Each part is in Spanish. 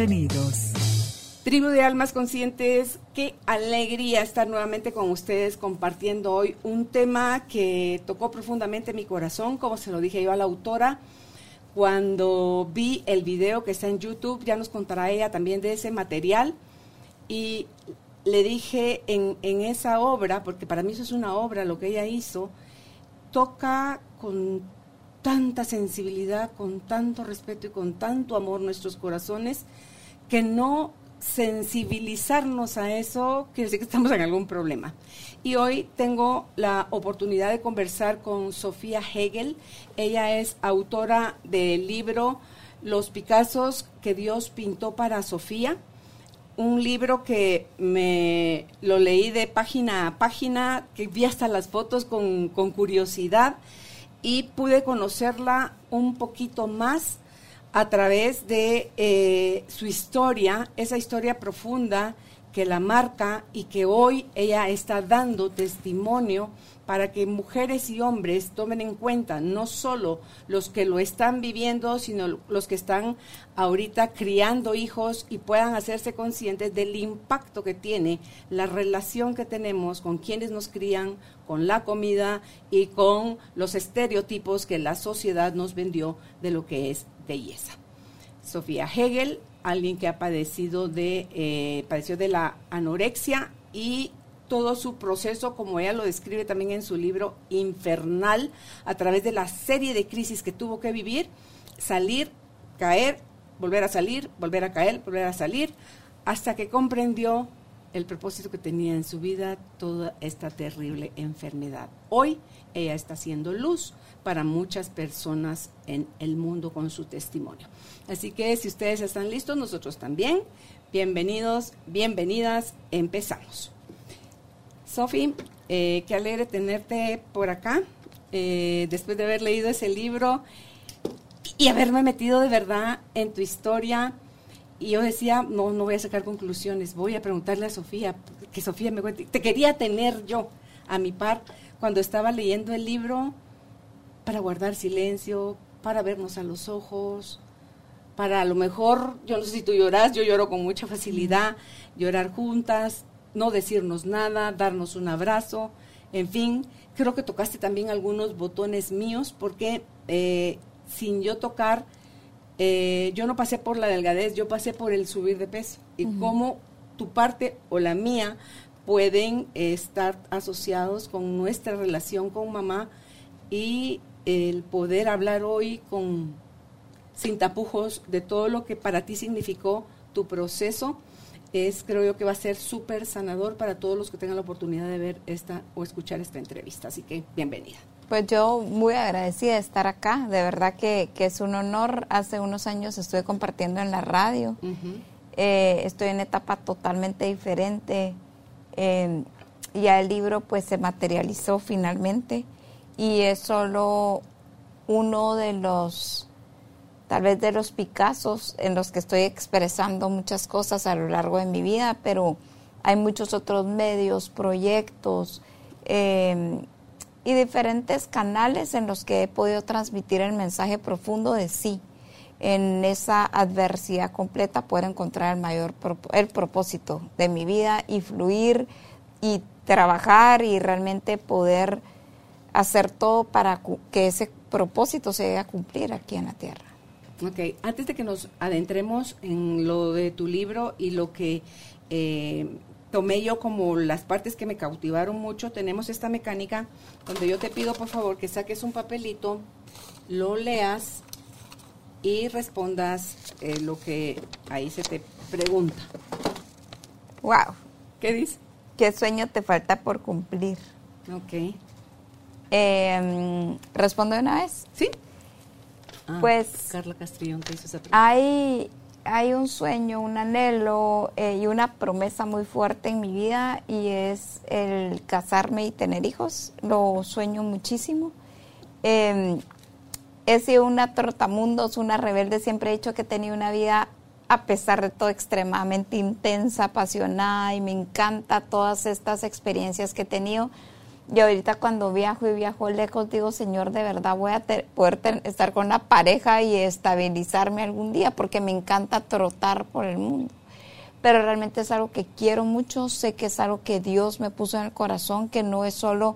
Bienvenidos. Tribu de Almas Conscientes, qué alegría estar nuevamente con ustedes compartiendo hoy un tema que tocó profundamente mi corazón, como se lo dije yo a la autora. Cuando vi el video que está en YouTube, ya nos contará ella también de ese material. Y le dije en, esa obra, porque para mí eso es una obra, lo que ella hizo, toca con tanta sensibilidad, con tanto respeto y con tanto amor nuestros corazones, que no sensibilizarnos a eso quiere decir que estamos en algún problema. Y hoy tengo la oportunidad de conversar con Sofía Hegel. Ella es autora del libro Los Picassos que Dios pintó para Sofía. Un libro que me lo leí de página a página, que vi hasta las fotos con, con curiosidad y pude conocerla un poquito más a través de eh, su historia, esa historia profunda que la marca y que hoy ella está dando testimonio para que mujeres y hombres tomen en cuenta no solo los que lo están viviendo, sino los que están ahorita criando hijos y puedan hacerse conscientes del impacto que tiene la relación que tenemos con quienes nos crían, con la comida y con los estereotipos que la sociedad nos vendió de lo que es belleza. Sofía Hegel, alguien que ha padecido de, eh, padeció de la anorexia y todo su proceso, como ella lo describe también en su libro Infernal, a través de la serie de crisis que tuvo que vivir, salir, caer, volver a salir, volver a caer, volver a salir, hasta que comprendió el propósito que tenía en su vida toda esta terrible enfermedad. Hoy ella está haciendo luz para muchas personas en el mundo con su testimonio. Así que si ustedes están listos, nosotros también. Bienvenidos, bienvenidas, empezamos. Sofi, eh, qué alegre tenerte por acá, eh, después de haber leído ese libro y haberme metido de verdad en tu historia. Y yo decía, no, no voy a sacar conclusiones, voy a preguntarle a Sofía, que Sofía me cuente. Te quería tener yo a mi par cuando estaba leyendo el libro para guardar silencio, para vernos a los ojos, para a lo mejor, yo no sé si tú lloras, yo lloro con mucha facilidad, llorar juntas, no decirnos nada, darnos un abrazo, en fin, creo que tocaste también algunos botones míos porque eh, sin yo tocar, eh, yo no pasé por la delgadez, yo pasé por el subir de peso y cómo tu parte o la mía pueden estar asociados con nuestra relación con mamá y el poder hablar hoy con sin tapujos de todo lo que para ti significó tu proceso es creo yo que va a ser súper sanador para todos los que tengan la oportunidad de ver esta o escuchar esta entrevista. Así que bienvenida. Pues yo muy agradecida de estar acá, de verdad que, es un honor. Hace unos años estuve compartiendo en la radio, eh, estoy en etapa totalmente diferente. Ya el libro pues se materializó finalmente y es solo uno de los tal vez de los Picassos en los que estoy expresando muchas cosas a lo largo de mi vida, pero hay muchos otros medios, proyectos em, y diferentes canales en los que he podido transmitir el mensaje profundo de sí. En esa adversidad completa poder encontrar el mayor el propósito de mi vida y fluir y trabajar y realmente poder hacer todo para que ese propósito se llegue a cumplir aquí en la tierra. Ok, antes de que nos adentremos en lo de tu libro y lo que eh, tomé yo como las partes que me cautivaron mucho, tenemos esta mecánica donde yo te pido por favor que saques un papelito, lo leas y respondas eh, lo que ahí se te pregunta. Wow. ¿Qué dice? ¿Qué sueño te falta por cumplir? Ok. Eh, ¿Respondo de una vez? Sí. Ah, pues Carla Castrillón que hizo esa pregunta. Hay, hay un sueño, un anhelo eh, y una promesa muy fuerte en mi vida y es el casarme y tener hijos. Lo sueño muchísimo. Em, he sido una trotamundos, una rebelde, siempre he dicho que he tenido una vida a pesar de todo extremadamente intensa, apasionada y me encanta todas estas experiencias que he tenido. Y ahorita cuando viajo y viajo lejos digo, Señor, de verdad voy a poder estar con una pareja y estabilizarme algún día porque me encanta trotar por el mundo. Pero realmente es algo que quiero mucho, sé que es algo que Dios me puso en el corazón, que no es solo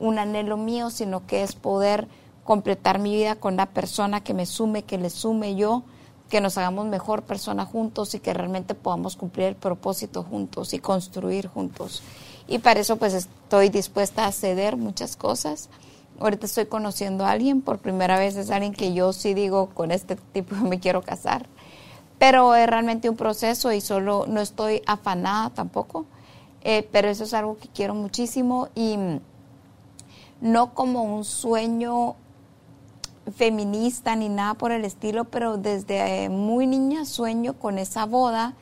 un anhelo mío, sino que es poder completar mi vida con la persona que me sume, que le sume yo, que nos hagamos mejor persona juntos y que realmente podamos cumplir el propósito juntos y construir juntos. Y para eso pues estoy dispuesta a ceder muchas cosas. Ahorita estoy conociendo a alguien, por primera vez es alguien que yo sí digo, con este tipo me quiero casar. Pero es realmente un proceso y solo no estoy afanada tampoco. Eh, pero eso es algo que quiero muchísimo y no como un sueño feminista ni nada por el estilo, pero desde eh, muy niña sueño con esa boda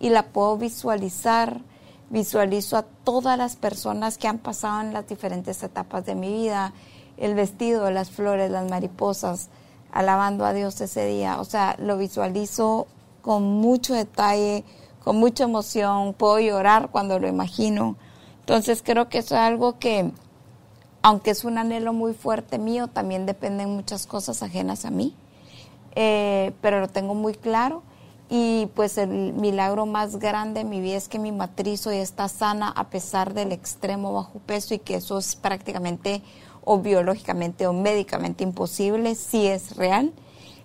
y la puedo visualizar. Visualizo a todas las personas que han pasado en las diferentes etapas de mi vida, el vestido, las flores, las mariposas, alabando a Dios ese día. O sea, lo visualizo con mucho detalle, con mucha emoción, puedo llorar cuando lo imagino. Entonces creo que eso es algo que aunque es un anhelo muy fuerte mío, también dependen muchas cosas ajenas a mí, eh, pero lo tengo muy claro. Y pues el milagro más grande en mi vida es que mi matriz hoy está sana a pesar del extremo bajo peso y que eso es prácticamente o biológicamente o médicamente imposible, sí es real.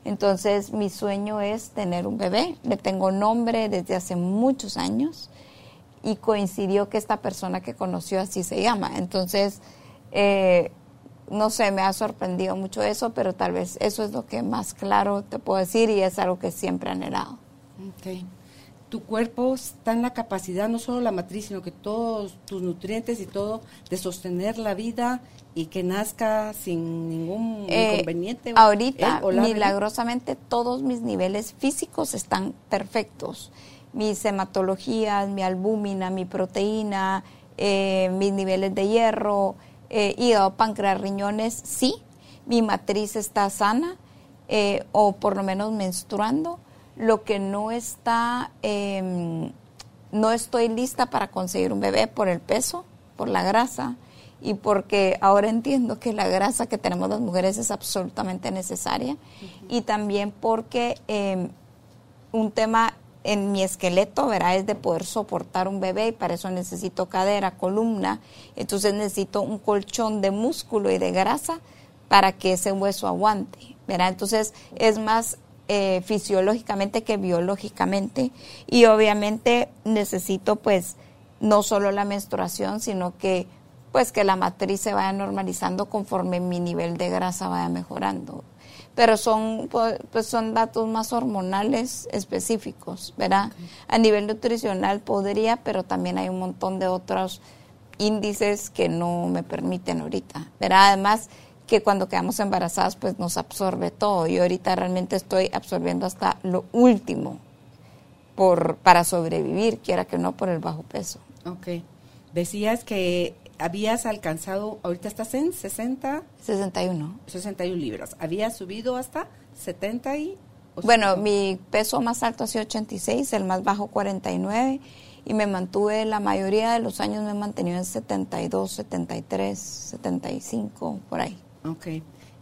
Entonces mi sueño es tener un bebé, le tengo nombre desde hace muchos años y coincidió que esta persona que conoció así se llama. Entonces eh, no sé, me ha sorprendido mucho eso, pero tal vez eso es lo que más claro te puedo decir y es algo que siempre he anhelado. Okay. Tu cuerpo está en la capacidad, no solo la matriz, sino que todos tus nutrientes y todo, de sostener la vida y que nazca sin ningún eh, inconveniente. Ahorita, milagrosamente, todos mis niveles físicos están perfectos. Mis hematologías, mi albúmina, mi proteína, eh, mis niveles de hierro, eh, hígado, páncreas, riñones, sí, mi matriz está sana eh, o por lo menos menstruando. Lo que no está, em, no estoy lista para conseguir un bebé por el peso, por la grasa y porque ahora entiendo que la grasa que tenemos las mujeres es absolutamente necesaria y también porque em, un tema en mi esqueleto, verá, es de poder soportar un bebé y para eso necesito cadera, columna, entonces necesito un colchón de músculo y de grasa para que ese hueso aguante, verá, entonces es más eh, fisiológicamente que biológicamente. Y obviamente necesito pues no solo la menstruación, sino que pues que la matriz se vaya normalizando conforme mi nivel de grasa vaya mejorando pero son, pues, pues, son datos más hormonales específicos, ¿verdad? A nivel nutricional podría, pero también hay un montón de otros índices que no me permiten ahorita, ¿verdad? Además que cuando quedamos embarazadas pues nos absorbe todo y ahorita realmente estoy absorbiendo hasta lo último por, para sobrevivir, quiera que no por el bajo peso. Ok. Decías que habías alcanzado, ahorita estás en 60. 61. 61 libras. Habías subido hasta 70 y... Bueno, mi peso más alto ha sido 86, el más bajo 49 y me mantuve la mayoría de los años me he mantenido en 72, 73, 75, por ahí. Ok.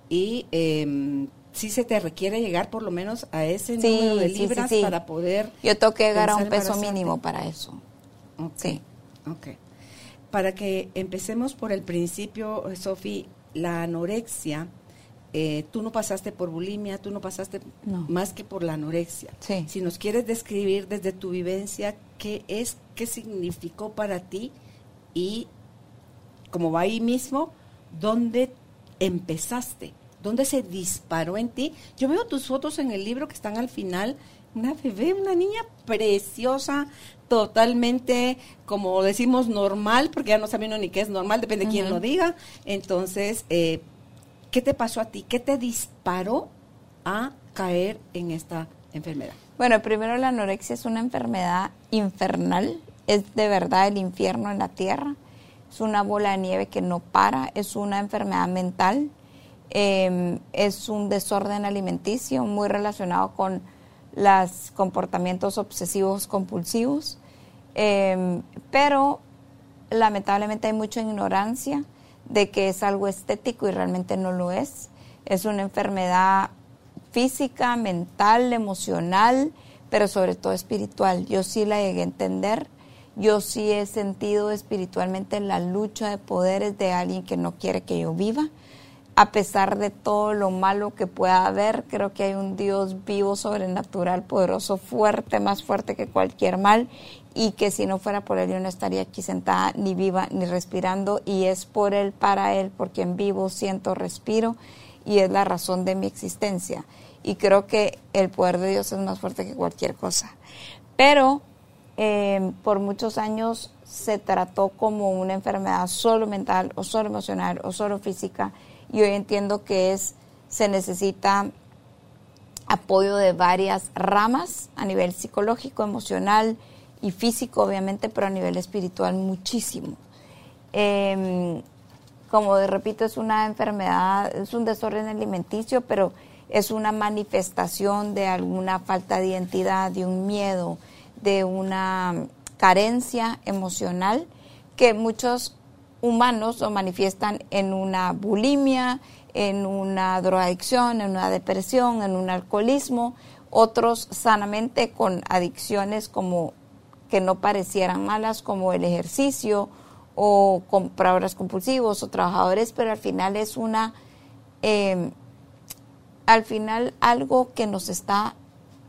Y eh, sí se te requiere llegar por lo menos a ese número de libras para poder... Yo tengo que llegar a un peso mínimo para eso. Sí. Ok para que empecemos por el principio, Sofi, la anorexia, eh, tú no pasaste por bulimia, tú no pasaste más que por la anorexia. Si nos quieres describir desde tu vivencia qué es, qué significó para ti y, como va ahí mismo, dónde empezaste, dónde se disparó en ti. Yo veo tus fotos en el libro que están al final, una bebé, una niña preciosa, totalmente, como decimos, normal, porque ya no sabemos ni qué es normal, depende de quién lo diga. Entonces, eh, ¿qué te pasó a ti? ¿Qué te disparó a caer en esta enfermedad? Bueno, primero la anorexia es una enfermedad infernal, es de verdad el infierno en la tierra, es una bola de nieve que no para, es una enfermedad mental, em, es un desorden alimenticio muy relacionado con los comportamientos obsesivos compulsivos, em, pero lamentablemente hay mucha ignorancia de que es algo estético y realmente no lo es. Es una enfermedad física, mental, emocional, pero sobre todo espiritual. Yo sí la llegué a entender. Yo sí he sentido espiritualmente la lucha de poderes de alguien que no quiere que yo viva. A pesar de todo lo malo que pueda haber, creo que hay un Dios vivo, sobrenatural, poderoso, fuerte, más fuerte que cualquier mal y que si no fuera por Él yo no estaría aquí sentada, ni viva, ni respirando y es por Él, para Él, porque en vivo, siento, respiro y es la razón de mi existencia. Y creo que el poder de Dios es más fuerte que cualquier cosa. Pero em, por muchos años se trató como una enfermedad solo mental o solo emocional o solo física y hoy entiendo que es se necesita apoyo de varias ramas a nivel psicológico, emocional y físico obviamente, pero a nivel espiritual muchísimo. Eh, como repito, es una enfermedad, es un desorden alimenticio, pero es una manifestación de alguna falta de identidad, de un miedo, de una carencia emocional que muchos humanos lo manifiestan en una bulimia, en una drogadicción, en una depresión, en un alcoholismo, otros sanamente con adicciones como que no parecieran malas como el ejercicio o compradores compulsivos o trabajadores, pero al final es una, em, al final algo que nos está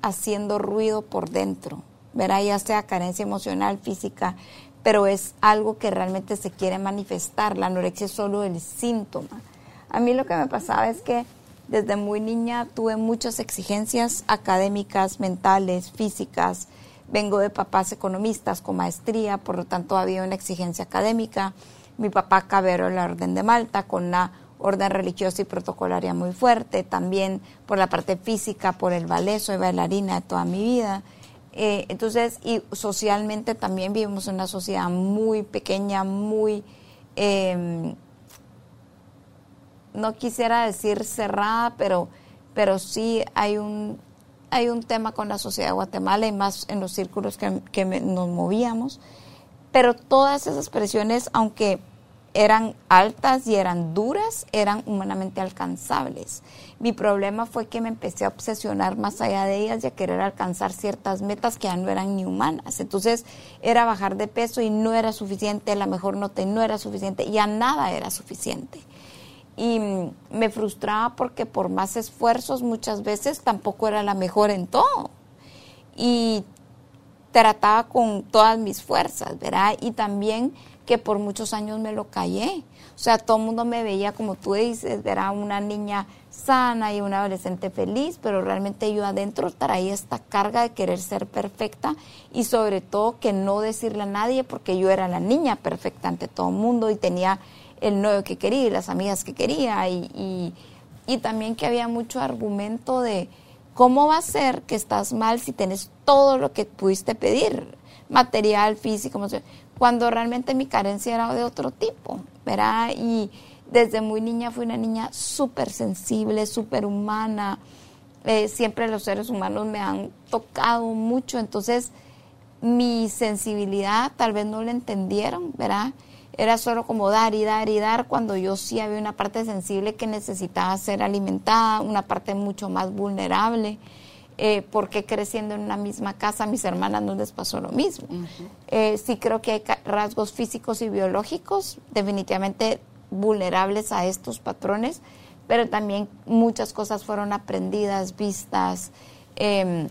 haciendo ruido por dentro, verá ya sea carencia emocional, física, pero es algo que realmente se quiere manifestar. La anorexia es solo el síntoma. A mí lo que me pasaba es que desde muy niña tuve muchas exigencias académicas, mentales, físicas, Vengo de papás economistas con maestría, por lo tanto había una exigencia académica. Mi papá cabero en la Orden de Malta con una orden religiosa y protocolaria muy fuerte, también por la parte física, por el ballet, soy bailarina de toda mi vida. Eh, entonces, y socialmente también vivimos en una sociedad muy pequeña, muy, em, no quisiera decir cerrada, pero, pero sí hay un hay un tema con la sociedad de Guatemala y más en los círculos que, nos movíamos, pero todas esas presiones, aunque eran altas y eran duras, eran humanamente alcanzables. Mi problema fue que me empecé a obsesionar más allá de ellas y a querer alcanzar ciertas metas que ya no eran ni humanas. Entonces era bajar de peso y no era suficiente, la mejor nota no era suficiente, y a nada era suficiente y me frustraba porque por más esfuerzos muchas veces tampoco era la mejor en todo. Y trataba con todas mis fuerzas, ¿verdad? Y también que por muchos años me lo callé. O sea, todo el mundo me veía, como tú dices, era una niña sana y una adolescente feliz, pero realmente yo adentro traía esta carga de querer ser perfecta y sobre todo que no decirle a nadie porque yo era la niña perfecta ante todo el mundo y tenía el novio que quería y las amigas que quería y, y, también que había mucho argumento de cómo va a ser que estás mal si tienes todo lo que pudiste pedir, material, físico, cuando realmente mi carencia era de otro tipo, ¿verdad? Y desde muy niña fui una niña súper sensible, súper humana, eh, siempre los seres humanos me han tocado mucho, entonces mi sensibilidad tal vez no la entendieron, ¿verdad? era solo como dar y dar y dar cuando yo sí había una parte sensible que necesitaba ser alimentada, una parte mucho más vulnerable, eh, porque creciendo en una misma casa mis hermanas no les pasó lo mismo. Eh, sí creo que hay rasgos físicos y biológicos definitivamente vulnerables a estos patrones, pero también muchas cosas fueron aprendidas, vistas. Em,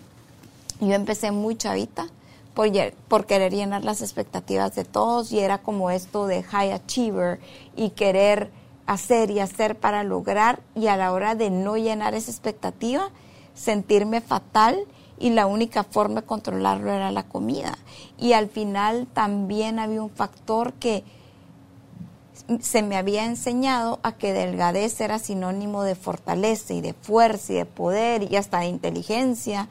yo empecé muy chavita por, querer llenar las expectativas de todos y era como esto de high achiever y querer hacer y hacer para lograr y a la hora de no llenar esa expectativa, sentirme fatal y la única forma de controlarlo era la comida. Y al final también había un factor que se me había enseñado a que delgadez era sinónimo de fortaleza y de fuerza y de poder y hasta de inteligencia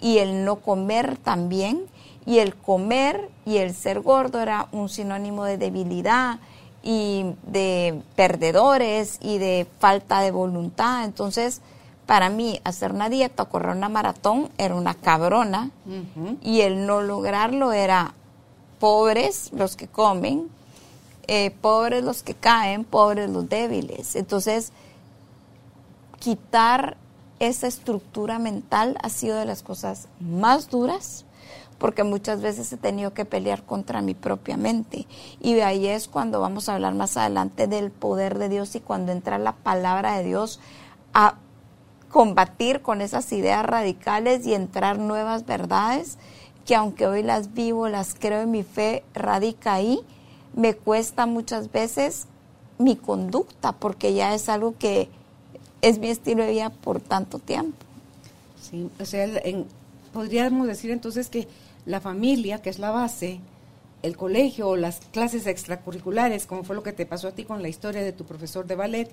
y el no comer también y el comer y el ser gordo era un sinónimo de debilidad y de perdedores y de falta de voluntad. Entonces, para mí, hacer una dieta o correr una maratón era una cabrona y el no lograrlo era pobres los que comen, eh, pobres los que caen, pobres los débiles. Entonces, quitar esa estructura mental ha sido de las cosas más duras porque muchas veces he tenido que pelear contra mi propia mente. Y de ahí es cuando vamos a hablar más adelante del poder de Dios y cuando entra la palabra de Dios a combatir con esas ideas radicales y entrar nuevas verdades que aunque hoy las vivo, las creo en mi fe, radica ahí, me cuesta muchas veces mi conducta porque ya es algo que es mi estilo de vida por tanto tiempo. Sí, o sea, podríamos decir entonces que la familia, que es la base, el colegio o las clases extracurriculares, como fue lo que te pasó a ti con la historia de tu profesor de ballet,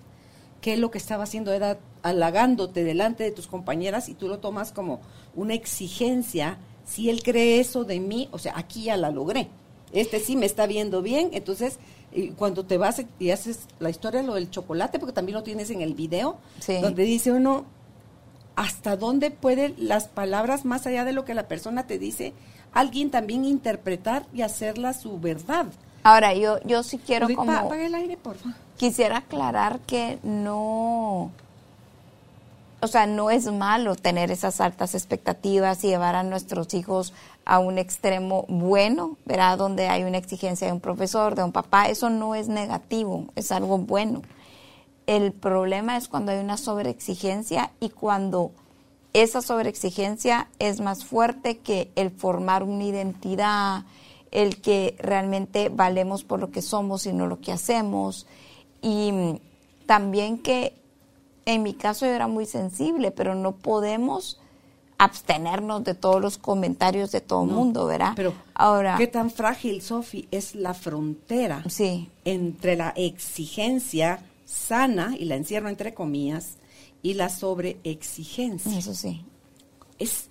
que lo que estaba haciendo era halagándote delante de tus compañeras y tú lo tomas como una exigencia. Si él cree eso de mí, o sea, aquí ya la logré. Este sí me está viendo bien, entonces cuando te vas y haces la historia lo del chocolate, porque también lo tienes en el video, donde dice uno hasta dónde pueden las palabras más allá de lo que la persona te dice alguien también interpretar y hacerla su verdad. Ahora, yo, yo sí quiero como... Apaga el aire, por favor. Quisiera aclarar que no... O sea, no es malo tener esas altas expectativas y llevar a nuestros hijos a un extremo bueno, ¿verdad? Donde hay una exigencia de un profesor, de un papá. Eso no es negativo, es algo bueno. El problema es cuando hay una sobreexigencia y cuando esa sobreexigencia es más fuerte que el formar una identidad, el que realmente valemos por lo que somos y no lo que hacemos. Y también que en mi caso yo era muy sensible, pero no podemos abstenernos de todos los comentarios de todo el mundo, ¿verdad? Pero ahora, ¿qué tan frágil, Sofi, es la frontera sí. entre la exigencia sana, y la encierro entre comillas, y la sobreexigencia. Eso sí. Es,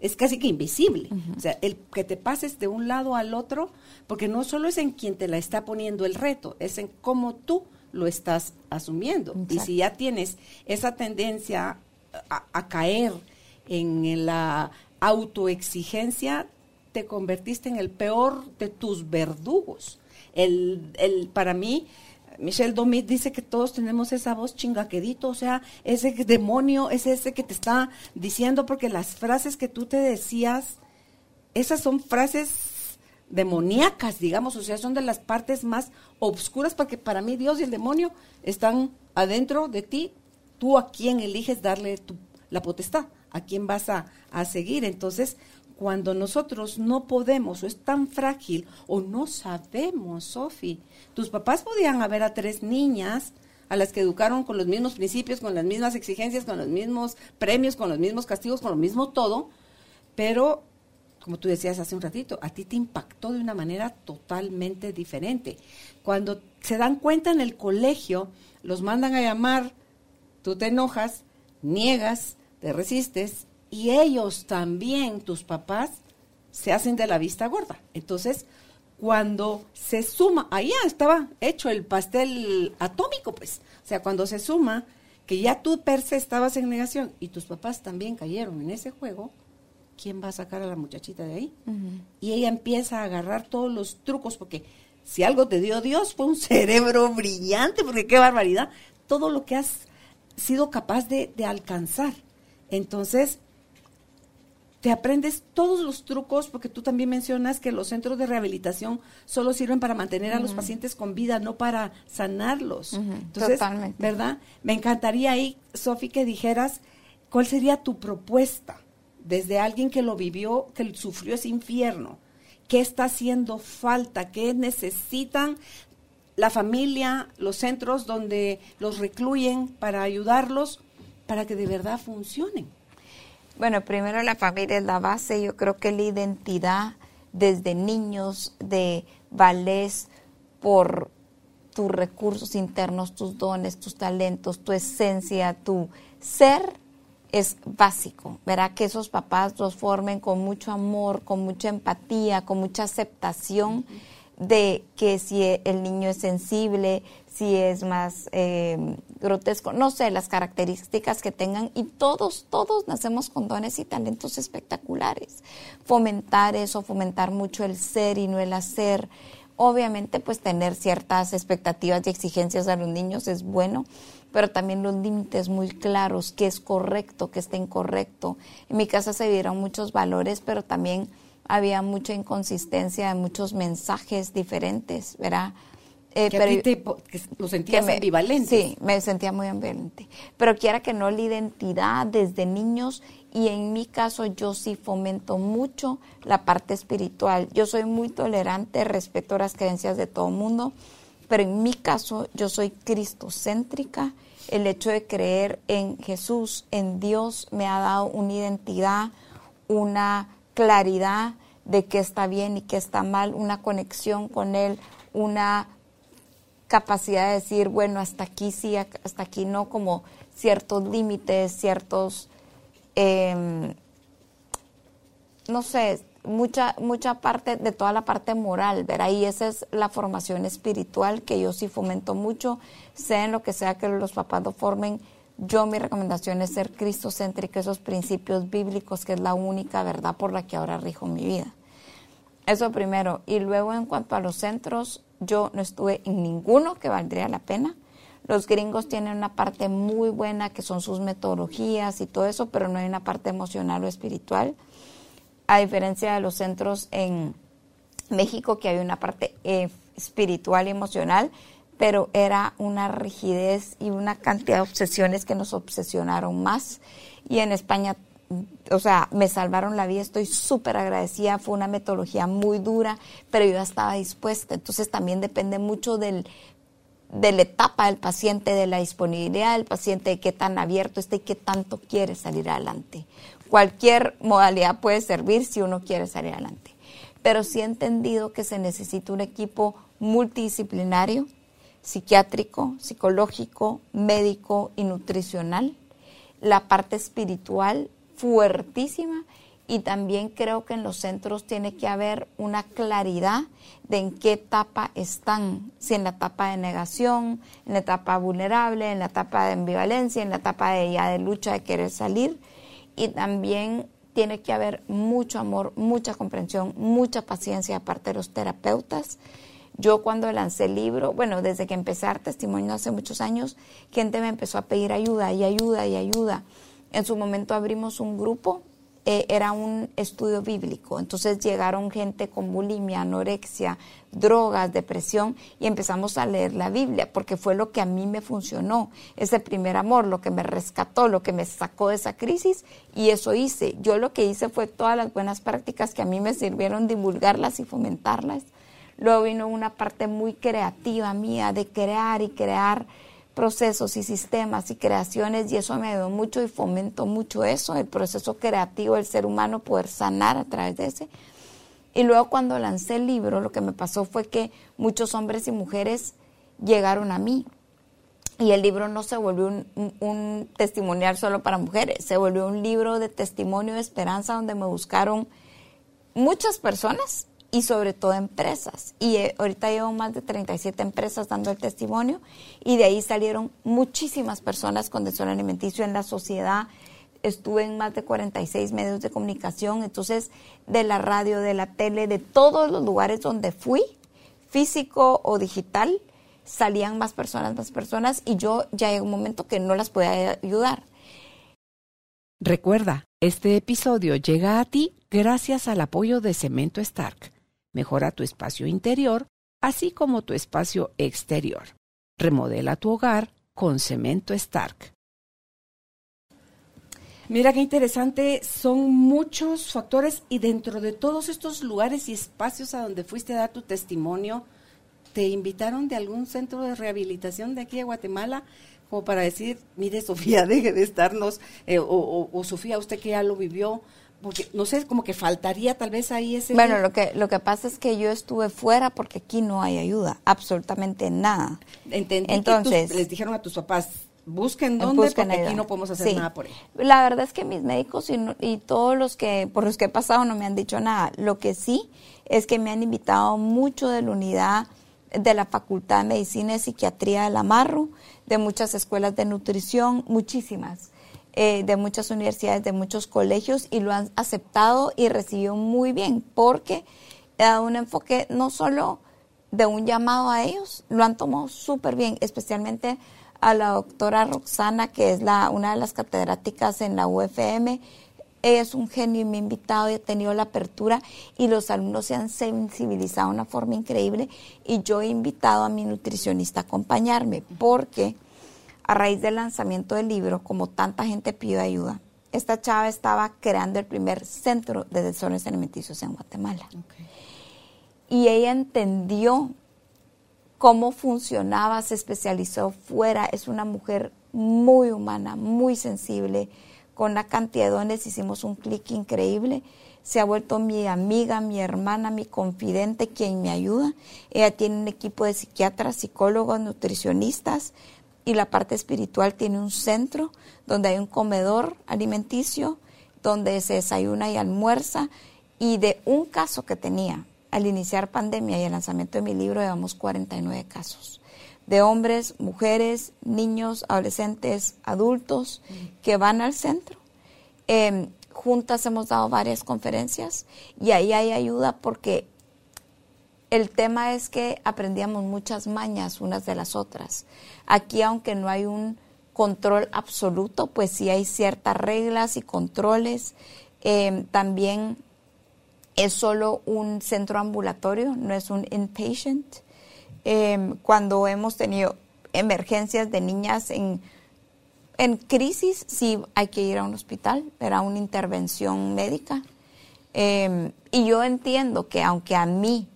es casi que invisible. O sea, el que te pases de un lado al otro, porque no solo es en quien te la está poniendo el reto, es en cómo tú lo estás asumiendo. Y si ya tienes esa tendencia a, caer en la autoexigencia, te convertiste en el peor de tus verdugos. El, el, para mí, Michelle Domit dice que todos tenemos esa voz chingaquedito, o sea, ese demonio es ese que te está diciendo, porque las frases que tú te decías, esas son frases demoníacas, digamos, o sea, son de las partes más obscuras, porque para mí Dios y el demonio están adentro de ti, tú a quién eliges darle tu, la potestad, a quién vas a, a seguir. Entonces, cuando nosotros no podemos o es tan frágil o no sabemos, Sofi, tus papás podían haber a tres niñas a las que educaron con los mismos principios, con las mismas exigencias, con los mismos premios, con los mismos castigos, con lo mismo todo, pero como tú decías hace un ratito, a ti te impactó de una manera totalmente diferente. Cuando se dan cuenta en el colegio, los mandan a llamar, tú te enojas, niegas, te resistes y ellos también, tus papás, se hacen de la vista gorda. Entonces, cuando se suma, ahí ya estaba hecho el pastel atómico, pues. O sea, cuando se suma que ya tú per se estabas en negación y tus papás también cayeron en ese juego, ¿quién va a sacar a la muchachita de ahí? Y ella empieza a agarrar todos los trucos, porque si algo te dio Dios fue un cerebro brillante, porque qué barbaridad, todo lo que has sido capaz de, de alcanzar. Entonces, te aprendes todos los trucos, porque tú también mencionas que los centros de rehabilitación solo sirven para mantener a los pacientes con vida, no para sanarlos. Entonces, ¿verdad? Me encantaría ahí, Sofi, que dijeras cuál sería tu propuesta desde alguien que lo vivió, que sufrió ese infierno. ¿Qué está haciendo falta? ¿Qué necesitan la familia, los centros donde los recluyen para ayudarlos para que de verdad funcionen? Bueno, primero la familia es la base. Yo creo que la identidad desde niños de valés por tus recursos internos, tus dones, tus talentos, tu esencia, tu ser es básico. Verá que esos papás los formen con mucho amor, con mucha empatía, con mucha aceptación de que si el niño es sensible, si es más eh, grotesco, no sé, las características que tengan y todos, todos nacemos con dones y talentos espectaculares. Fomentar eso, fomentar mucho el ser y no el hacer. Obviamente, pues tener ciertas expectativas y exigencias a los niños es bueno, pero también los límites muy claros, qué es correcto, qué está incorrecto. En mi casa se dieron muchos valores, pero también había mucha inconsistencia de muchos mensajes diferentes, ¿verdad? Eh, pero, a ti lo sentías ambivalente. Sí, me sentía muy ambivalente. Pero quiera que no, la identidad desde niños y en mi caso yo sí fomento mucho la parte espiritual. Yo soy muy tolerante, respeto las creencias de todo el mundo, pero en mi caso yo soy cristocéntrica. El hecho de creer en Jesús, en Dios, me ha dado una identidad, una claridad de qué está bien y qué está mal, una conexión con Él, una capacidad de decir, bueno, hasta aquí sí, hasta aquí no, como ciertos límites, ciertos, em, no sé, mucha, mucha parte de toda la parte moral, ver ahí esa es la formación espiritual que yo sí fomento mucho, sea en lo que sea que los papás lo formen, yo mi recomendación es ser cristocéntrica, esos principios bíblicos, que es la única verdad por la que ahora rijo mi vida. Eso primero. Y luego en cuanto a los centros, yo no estuve en ninguno que valdría la pena. Los gringos tienen una parte muy buena que son sus metodologías y todo eso, pero no hay una parte emocional o espiritual a diferencia de los centros en México, que hay una parte eh, espiritual y emocional, pero era una rigidez y una cantidad de obsesiones que nos obsesionaron más. Y en España, o sea, me salvaron la vida, estoy súper agradecida, fue una metodología muy dura, pero yo estaba dispuesta. Entonces también depende mucho del, de la etapa del paciente, de la disponibilidad del paciente, de qué tan abierto está y qué tanto quiere salir adelante cualquier modalidad puede servir si uno quiere salir adelante. Pero sí he entendido que se necesita un equipo multidisciplinario, psiquiátrico, psicológico, médico y nutricional. La parte espiritual fuertísima y también creo que en los centros tiene que haber una claridad de en qué etapa están, si en la etapa de negación, en la etapa vulnerable, en la etapa de ambivalencia, en la etapa de ya de lucha de querer salir y también tiene que haber mucho amor, mucha comprensión, mucha paciencia aparte de los terapeutas. Yo cuando lancé el libro, bueno, desde que empecé a dar testimonio hace muchos años, gente me empezó a pedir ayuda y ayuda y ayuda. En su momento abrimos un grupo eh, era un estudio bíblico. Entonces llegaron gente con bulimia, anorexia, drogas, depresión y empezamos a leer la Biblia porque fue lo que a mí me funcionó, ese primer amor, lo que me rescató, lo que me sacó de esa crisis y eso hice. Yo lo que hice fue todas las buenas prácticas que a mí me sirvieron divulgarlas y fomentarlas. Luego vino una parte muy creativa mía de crear y crear procesos y sistemas y creaciones y eso me ayudó mucho y fomento mucho eso, el proceso creativo del ser humano, poder sanar a través de ese. Y luego cuando lancé el libro, lo que me pasó fue que muchos hombres y mujeres llegaron a mí. Y el libro no se volvió un, un, testimonial solo para mujeres, se volvió un libro de testimonio de esperanza donde me buscaron muchas personas y sobre todo empresas. Y eh, ahorita llevo más de 37 empresas dando el testimonio y de ahí salieron muchísimas personas con desorden alimenticio en la sociedad. Estuve en más de 46 medios de comunicación, entonces de la radio, de la tele, de todos los lugares donde fui, físico o digital, salían más personas, más personas y yo ya llegó un momento que no las podía ayudar. Recuerda, este episodio llega a ti gracias al apoyo de Cemento Stark Mejora tu espacio interior, así como tu espacio exterior. Remodela tu hogar con cemento Stark. Mira qué interesante, son muchos factores y dentro de todos estos lugares y espacios a donde fuiste a dar tu testimonio, ¿te invitaron de algún centro de rehabilitación de aquí de Guatemala como para decir, mire Sofía, deje de estarnos, eh, o, o, Sofía, usted que ya lo vivió, porque no sé, como que faltaría tal vez ahí ese... Bueno, lo que, lo que pasa es que yo estuve fuera porque aquí no hay ayuda, absolutamente nada. Entendí Entonces, les dijeron a tus papás, busquen dónde porque aquí no podemos hacer nada por ello. La verdad es que mis médicos y, y, todos los que por los que he pasado no me han dicho nada. Lo que sí es que me han invitado mucho de la unidad de la Facultad de Medicina y Psiquiatría de la Marro, de muchas escuelas de nutrición, muchísimas, eh, de muchas universidades, de muchos colegios y lo han aceptado y recibido muy bien porque dado un enfoque no solo de un llamado a ellos, lo han tomado súper bien, especialmente a la doctora Roxana, que es la, una de las catedráticas en la UFM, es un genio y me ha invitado y ha tenido la apertura y los alumnos se han sensibilizado de una forma increíble y yo he invitado a mi nutricionista a acompañarme porque a raíz del lanzamiento del libro, como tanta gente pidió ayuda, esta chava estaba creando el primer centro de desórdenes alimenticios en Guatemala. Y ella entendió cómo funcionaba, se especializó fuera, es una mujer muy humana, muy sensible, con la cantidad de dones hicimos un clic increíble. Se ha vuelto mi amiga, mi hermana, mi confidente, quien me ayuda. Ella tiene un equipo de psiquiatras, psicólogos, nutricionistas y la parte espiritual tiene un centro donde hay un comedor alimenticio, donde se desayuna y almuerza. Y de un caso que tenía al iniciar pandemia y el lanzamiento de mi libro, llevamos 49 casos de hombres, mujeres, niños, adolescentes, adultos que van al centro. Em, juntas hemos dado varias conferencias y ahí hay ayuda porque el tema es que aprendíamos muchas mañas unas de las otras. Aquí, aunque no hay un control absoluto, pues sí hay ciertas reglas y controles. Em, también es solo un centro ambulatorio, no es un inpatient. Em, cuando hemos tenido emergencias de niñas en, en crisis, sí hay que ir a un hospital, era una intervención médica. Em, y yo entiendo que aunque a mí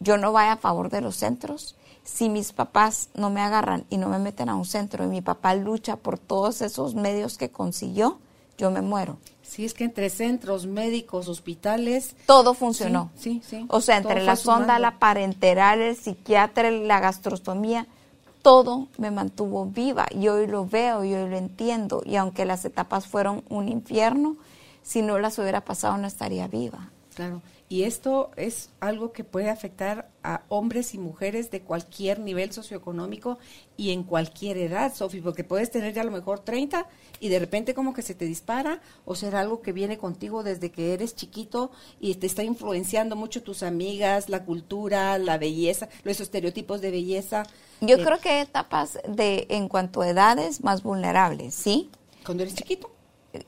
yo no vaya a favor de los centros, si mis papás no me agarran y no me meten a un centro y mi papá lucha por todos esos medios que consiguió, yo me muero. Sí, es que entre centros, médicos, hospitales. Todo funcionó. Sí, sí. o sea, entre la sonda, la parenteral, el psiquiatra, la gastrostomía, todo me mantuvo viva. Y hoy lo veo y hoy lo entiendo. Y aunque las etapas fueron un infierno, si no las hubiera pasado no estaría viva. Claro. Y esto es algo que puede afectar a hombres y mujeres de cualquier nivel socioeconómico y en cualquier edad, Sofi, porque puedes tener ya a lo mejor 30 y de repente como que se te dispara o ser algo que viene contigo desde que eres chiquito y te está influenciando mucho tus amigas, la cultura, la belleza, los estereotipos de belleza. Yo eh, creo que hay etapas de en cuanto a edades más vulnerables, ¿sí? Cuando eres chiquito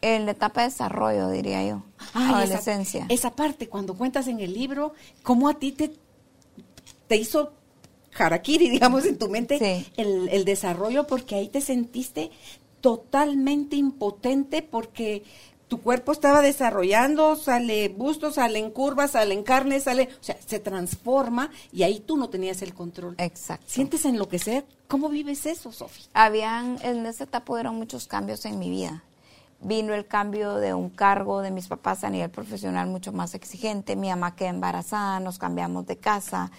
en la etapa de desarrollo, diría yo, adolescencia. Esa, parte, cuando cuentas en el libro, ¿cómo a ti te, te hizo harakiri, digamos, en tu mente el, el desarrollo? Porque ahí te sentiste totalmente impotente porque tu cuerpo estaba desarrollando, sale busto, salen curvas, salen carne, sale, o sea, se transforma y ahí tú no tenías el control. Exacto. ¿Sientes enloquecer? ¿Cómo vives eso, Sofía? Habían, en esa etapa hubieron muchos cambios en mi vida vino el cambio de un cargo de mis papás a nivel profesional mucho más exigente. Mi mamá quedó embarazada, nos cambiamos de casa,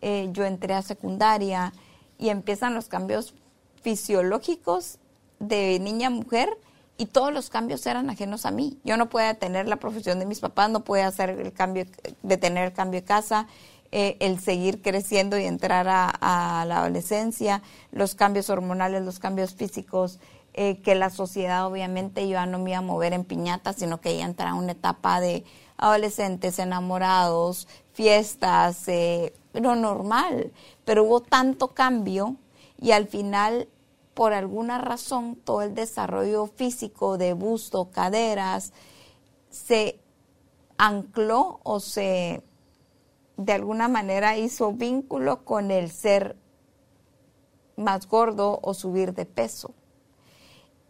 eh, yo entré a secundaria y empiezan los cambios fisiológicos de niña a mujer y todos los cambios eran ajenos a mí. Yo no podía tener la profesión de mis papás, no podía hacer el cambio, de tener el cambio de casa, eh, el seguir creciendo y entrar a la adolescencia, los cambios hormonales, los cambios físicos, eh, que la sociedad obviamente yo no me iba a mover en piñata, sino que ya entraba una etapa de adolescentes enamorados, fiestas, eh, lo normal, pero hubo tanto cambio y al final, por alguna razón, todo el desarrollo físico de busto, caderas, se ancló o se de alguna manera hizo vínculo con el ser más gordo o subir de peso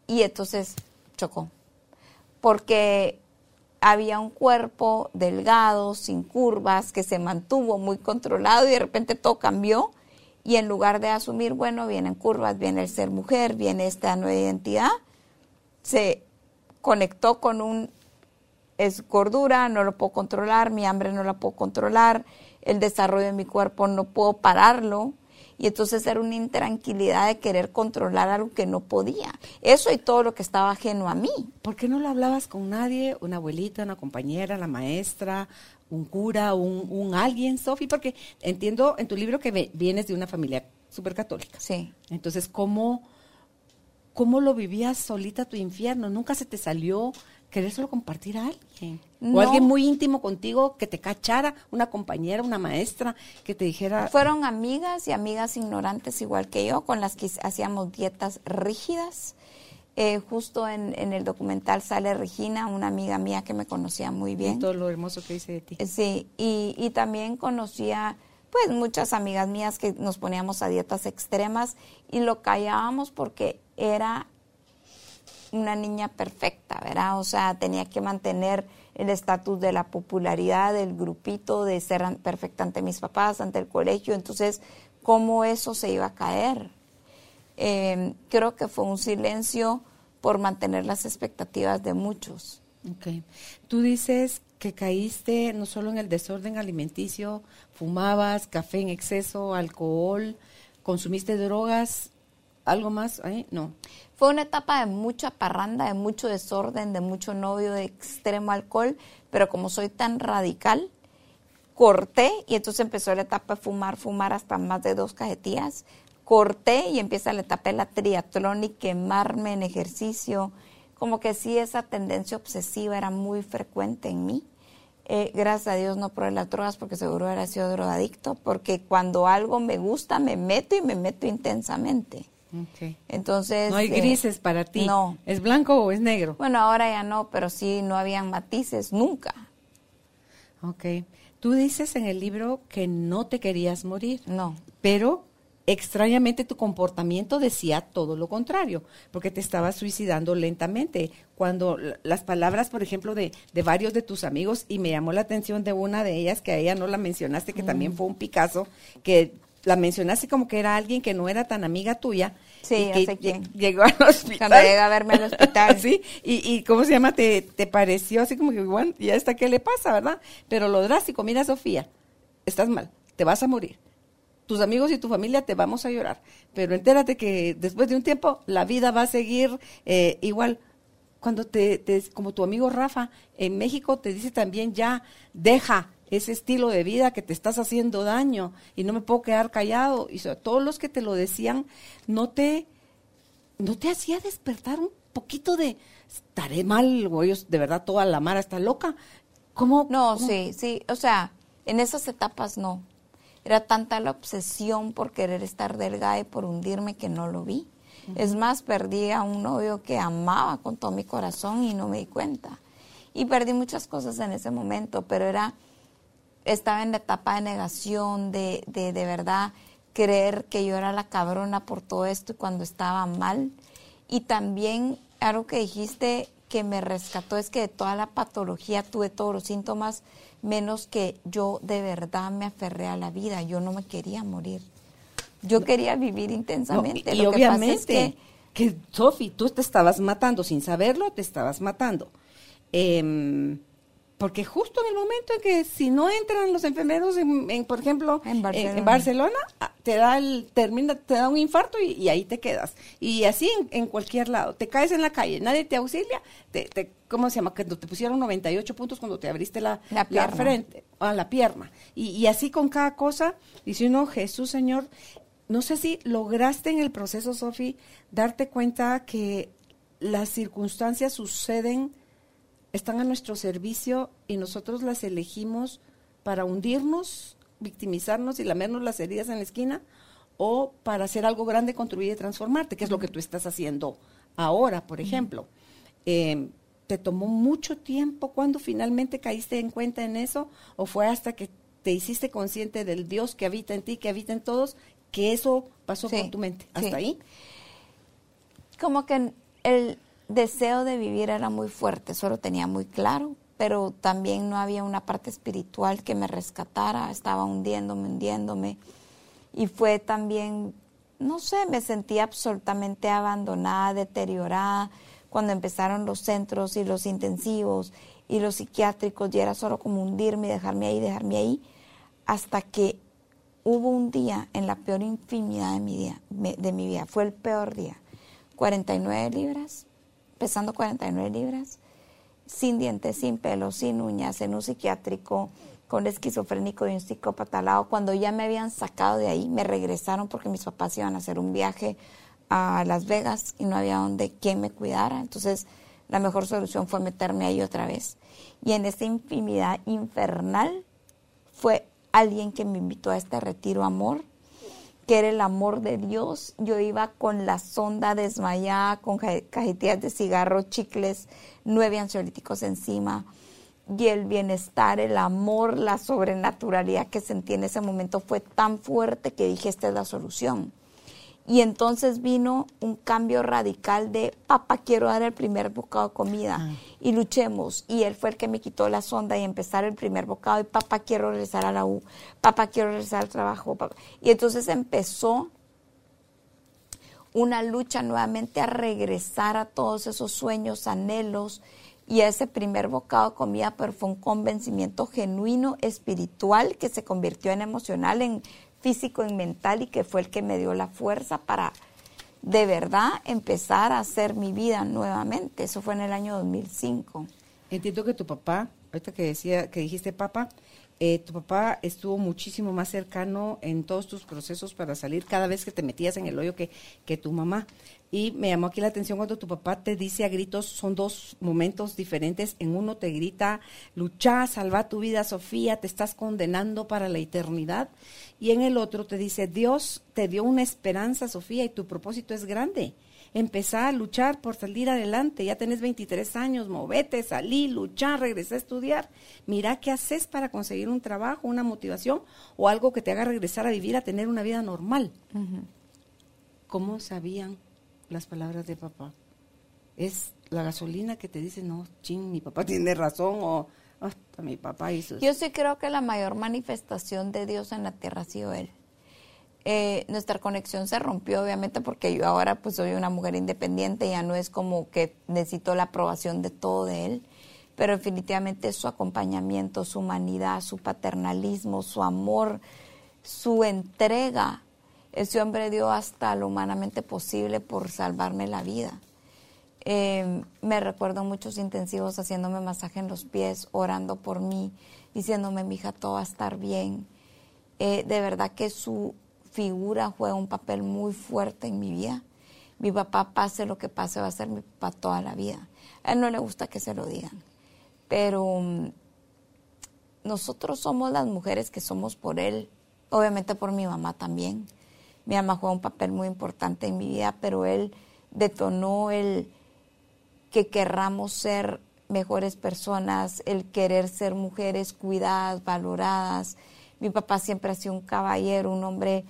y entonces chocó, porque había un cuerpo delgado, sin curvas, que se mantuvo muy controlado y de repente todo cambió y en lugar de asumir, bueno, vienen curvas, viene el ser mujer, viene esta nueva identidad, se conectó con un es gordura, no lo puedo controlar, mi hambre no la puedo controlar, el desarrollo de mi cuerpo no puedo pararlo. Y entonces era una intranquilidad de querer controlar algo que no podía. Eso y todo lo que estaba ajeno a mí. ¿Por qué no lo hablabas con nadie? ¿Una abuelita, una compañera, la maestra, un cura, un, un alguien, Sofi? Porque entiendo en tu libro que vienes de una familia súper católica. Sí. Entonces, ¿cómo, ¿cómo lo vivías solita tu infierno? ¿Nunca se te salió solo compartir a alguien. O alguien muy íntimo contigo que te cachara, una compañera, una maestra, que te dijera... Fueron amigas y amigas ignorantes igual que yo, con las que hacíamos dietas rígidas. Eh, justo en, en, el documental sale Regina, una amiga mía que me conocía muy bien. Y todo lo hermoso que dice de ti. Eh, sí, y, y también conocía pues muchas amigas mías que nos poníamos a dietas extremas y lo callábamos porque era una niña perfecta, ¿verdad? O sea, tenía que mantener el estatus de la popularidad del grupito, de ser perfecta ante mis papás, ante el colegio. Entonces, ¿cómo eso se iba a caer? Em, creo que fue un silencio por mantener las expectativas de muchos. Ok. Tú dices que caíste no solo en el desorden alimenticio, fumabas café en exceso, alcohol, consumiste drogas, algo más, ¿eh? No. Fue una etapa de mucha parranda, de mucho desorden, de mucho novio, de extremo alcohol, pero como soy tan radical, corté y entonces empezó la etapa de fumar, fumar hasta más de dos cajetillas. Corté y empieza la etapa de la triatlón y quemarme en ejercicio. Como que sí, esa tendencia obsesiva era muy frecuente en mí. Eh, gracias a Dios no probé las drogas porque seguro hubiera sido drogadicto, porque cuando algo me gusta me meto y me meto intensamente. Entonces... No hay eh, grises para ti. No. ¿Es blanco o es negro? Bueno, ahora ya no, pero sí no habían matices, nunca. Ok. Tú dices en el libro que no te querías morir. No. Pero extrañamente tu comportamiento decía todo lo contrario, porque te estabas suicidando lentamente. Cuando las palabras, por ejemplo, de, de, varios de tus amigos, y me llamó la atención de una de ellas, que a ella no la mencionaste, que también mm. fue un Picasso, que la mencionaste como que era alguien que no era tan amiga tuya. Sí, y que llegó al hospital. Cuando llega a verme al hospital. sí, y, y ¿cómo se llama? Te, te pareció así como que, bueno, ya está, ¿qué le pasa, verdad? Pero lo drástico, mira, Sofía, estás mal, te vas a morir. Tus amigos y tu familia te vamos a llorar. Pero entérate que después de un tiempo la vida va a seguir eh, igual. Cuando te, te, como tu amigo Rafa en México te dice también ya, deja, ese estilo de vida que te estás haciendo daño y no me puedo quedar callado. Y todos los que te lo decían, no te, no te hacía despertar un poquito de, estaré mal, o ellos de verdad toda la mara está loca. ¿Cómo? No, sí, sí, o sea, en esas etapas no. Era tanta la obsesión por querer estar delgada y por hundirme que no lo vi. Es más, perdí a un novio que amaba con todo mi corazón y no me di cuenta. Y perdí muchas cosas en ese momento, pero era estaba en la etapa de negación, de, de, de verdad creer que yo era la cabrona por todo esto y cuando estaba mal. Y también algo que dijiste que me rescató es que de toda la patología tuve todos los síntomas, menos que yo de verdad me aferré a la vida, yo no me quería morir. Yo quería vivir intensamente. y obviamente que, que Sofi, tú te estabas matando sin saberlo, te estabas matando. Eh, porque justo en el momento en que si no entran los enfermeros, en, por ejemplo, en Barcelona, ah, te da el termina, te da un infarto y, ahí te quedas. Y así en, cualquier lado, te caes en la calle, nadie te auxilia, te, te ¿cómo se llama? Que te pusieron 98 puntos cuando te abriste la, la, frente, a la pierna. Y, y así con cada cosa, dice uno, Jesús Señor, no sé si lograste en el proceso, Sofi, darte cuenta que las circunstancias suceden están a nuestro servicio y nosotros las elegimos para hundirnos, victimizarnos y lamernos las heridas en la esquina o para hacer algo grande, construir y transformarte, que es lo que tú estás haciendo ahora, por ejemplo. Em, ¿Te tomó mucho tiempo cuando finalmente caíste en cuenta en eso o fue hasta que te hiciste consciente del Dios que habita en ti, que habita en todos, que eso pasó por tu mente? ¿Hasta ahí? Como que el, deseo de vivir era muy fuerte, eso lo tenía muy claro, pero también no había una parte espiritual que me rescatara, estaba hundiéndome, hundiéndome. y fue también, no sé, me sentí absolutamente abandonada, deteriorada, cuando empezaron los centros y los intensivos y los psiquiátricos, y era solo como hundirme dejarme ahí, dejarme ahí, hasta que hubo un día en la peor infinidad de mi, día, de mi vida, fue el peor día, 49 libras, pesando 49 libras, sin dientes, sin pelo, sin uñas, en un psiquiátrico, con esquizofrénico y un psicópata. Cuando ya me habían sacado de ahí, me regresaron porque mis papás iban a hacer un viaje a Las Vegas y no había donde quien me cuidara. Entonces, la mejor solución fue meterme ahí otra vez. Y en esa infinidad infernal fue alguien que me invitó a este retiro amor, que era el amor de Dios. Yo iba con la sonda desmayada, con cajetillas de cigarro, chicles, nueve ansiolíticos encima. Y el bienestar, el amor, la sobrenaturalidad que sentí en ese momento fue tan fuerte que dije, esta es la solución. Y entonces vino un cambio radical de, papá, quiero dar el primer bocado de comida ah. y luchemos. Y él fue el que me quitó la sonda y empezar el primer bocado y papá, quiero regresar a la U, papá, quiero regresar al trabajo. Y entonces empezó una lucha nuevamente a regresar a todos esos sueños, anhelos y ese primer bocado de comida, pero fue un convencimiento genuino, espiritual, que se convirtió en emocional, en físico y mental y que fue el que me dio la fuerza para de verdad empezar a hacer mi vida nuevamente. Eso fue en el año 2005. Entiendo que tu papá, ahorita que decía que dijiste papá, eh, tu papá estuvo muchísimo más cercano en todos tus procesos para salir cada vez que te metías en el hoyo que, que tu mamá. Y me llamó aquí la atención cuando tu papá te dice a gritos, son dos momentos diferentes. En uno te grita, lucha, salva tu vida, Sofía, te estás condenando para la eternidad. Y en el otro te dice, Dios te dio una esperanza, Sofía, y tu propósito es grande empezar a luchar por salir adelante. Ya tenés 23 años, movete, salí, luchar, regresé a estudiar. Mira qué haces para conseguir un trabajo, una motivación o algo que te haga regresar a vivir, a tener una vida normal. ¿Cómo sabían las palabras de papá? Es la gasolina que te dice, no, ching, mi papá tiene razón o hasta mi papá hizo. Yo sí creo que la mayor manifestación de Dios en la tierra ha sido Él. Eh, nuestra conexión se rompió obviamente porque yo ahora pues soy una mujer independiente, ya no es como que necesito la aprobación de todo de él, pero definitivamente su acompañamiento, su humanidad, su paternalismo, su amor, su entrega, ese hombre dio hasta lo humanamente posible por salvarme la vida. Eh, me recuerdo muchos intensivos haciéndome masaje en los pies, orando por mí, diciéndome, mi hija, todo va a estar bien. Eh, de verdad que su figura juega un papel muy fuerte en mi vida. Mi papá, pase lo que pase, va a ser mi papá toda la vida. A él no le gusta que se lo digan, pero mm, nosotros somos las mujeres que somos por él, obviamente por mi mamá también. Mi mamá juega un papel muy importante en mi vida, pero él detonó el que querramos ser mejores personas, el querer ser mujeres cuidadas, valoradas. Mi papá siempre ha sido un caballero, un hombre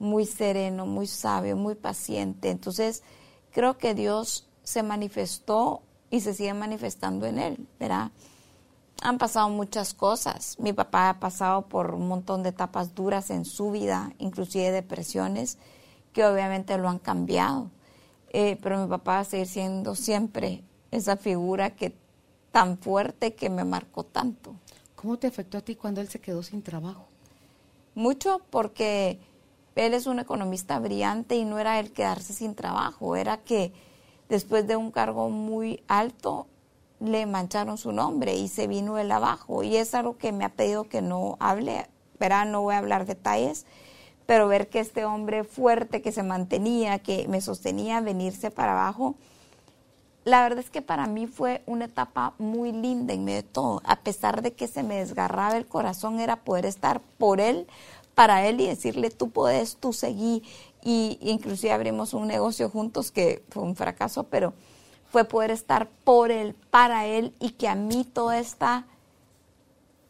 muy sereno, muy sabio, muy paciente. Entonces, creo que Dios se manifestó y se sigue manifestando en él, ¿verdad? Han pasado muchas cosas. Mi papá ha pasado por un montón de etapas duras en su vida, inclusive depresiones, que obviamente lo han cambiado. Eh, pero mi papá va a seguir siendo siempre esa figura que tan fuerte que me marcó tanto. ¿Cómo te afectó a ti cuando él se quedó sin trabajo? Mucho porque él es un economista brillante y no era el quedarse sin trabajo, era que después de un cargo muy alto le mancharon su nombre y se vino él abajo. Y es algo que me ha pedido que no hable, pero no voy a hablar detalles, pero ver que este hombre fuerte que se mantenía, que me sostenía, venirse para abajo, la verdad es que para mí fue una etapa muy linda en medio de todo. A pesar de que se me desgarraba el corazón, era poder estar por él, para él y decirle, tú puedes, tú seguí. Y inclusive abrimos un negocio juntos que fue un fracaso, pero fue poder estar por él, para él y que a mí toda esta,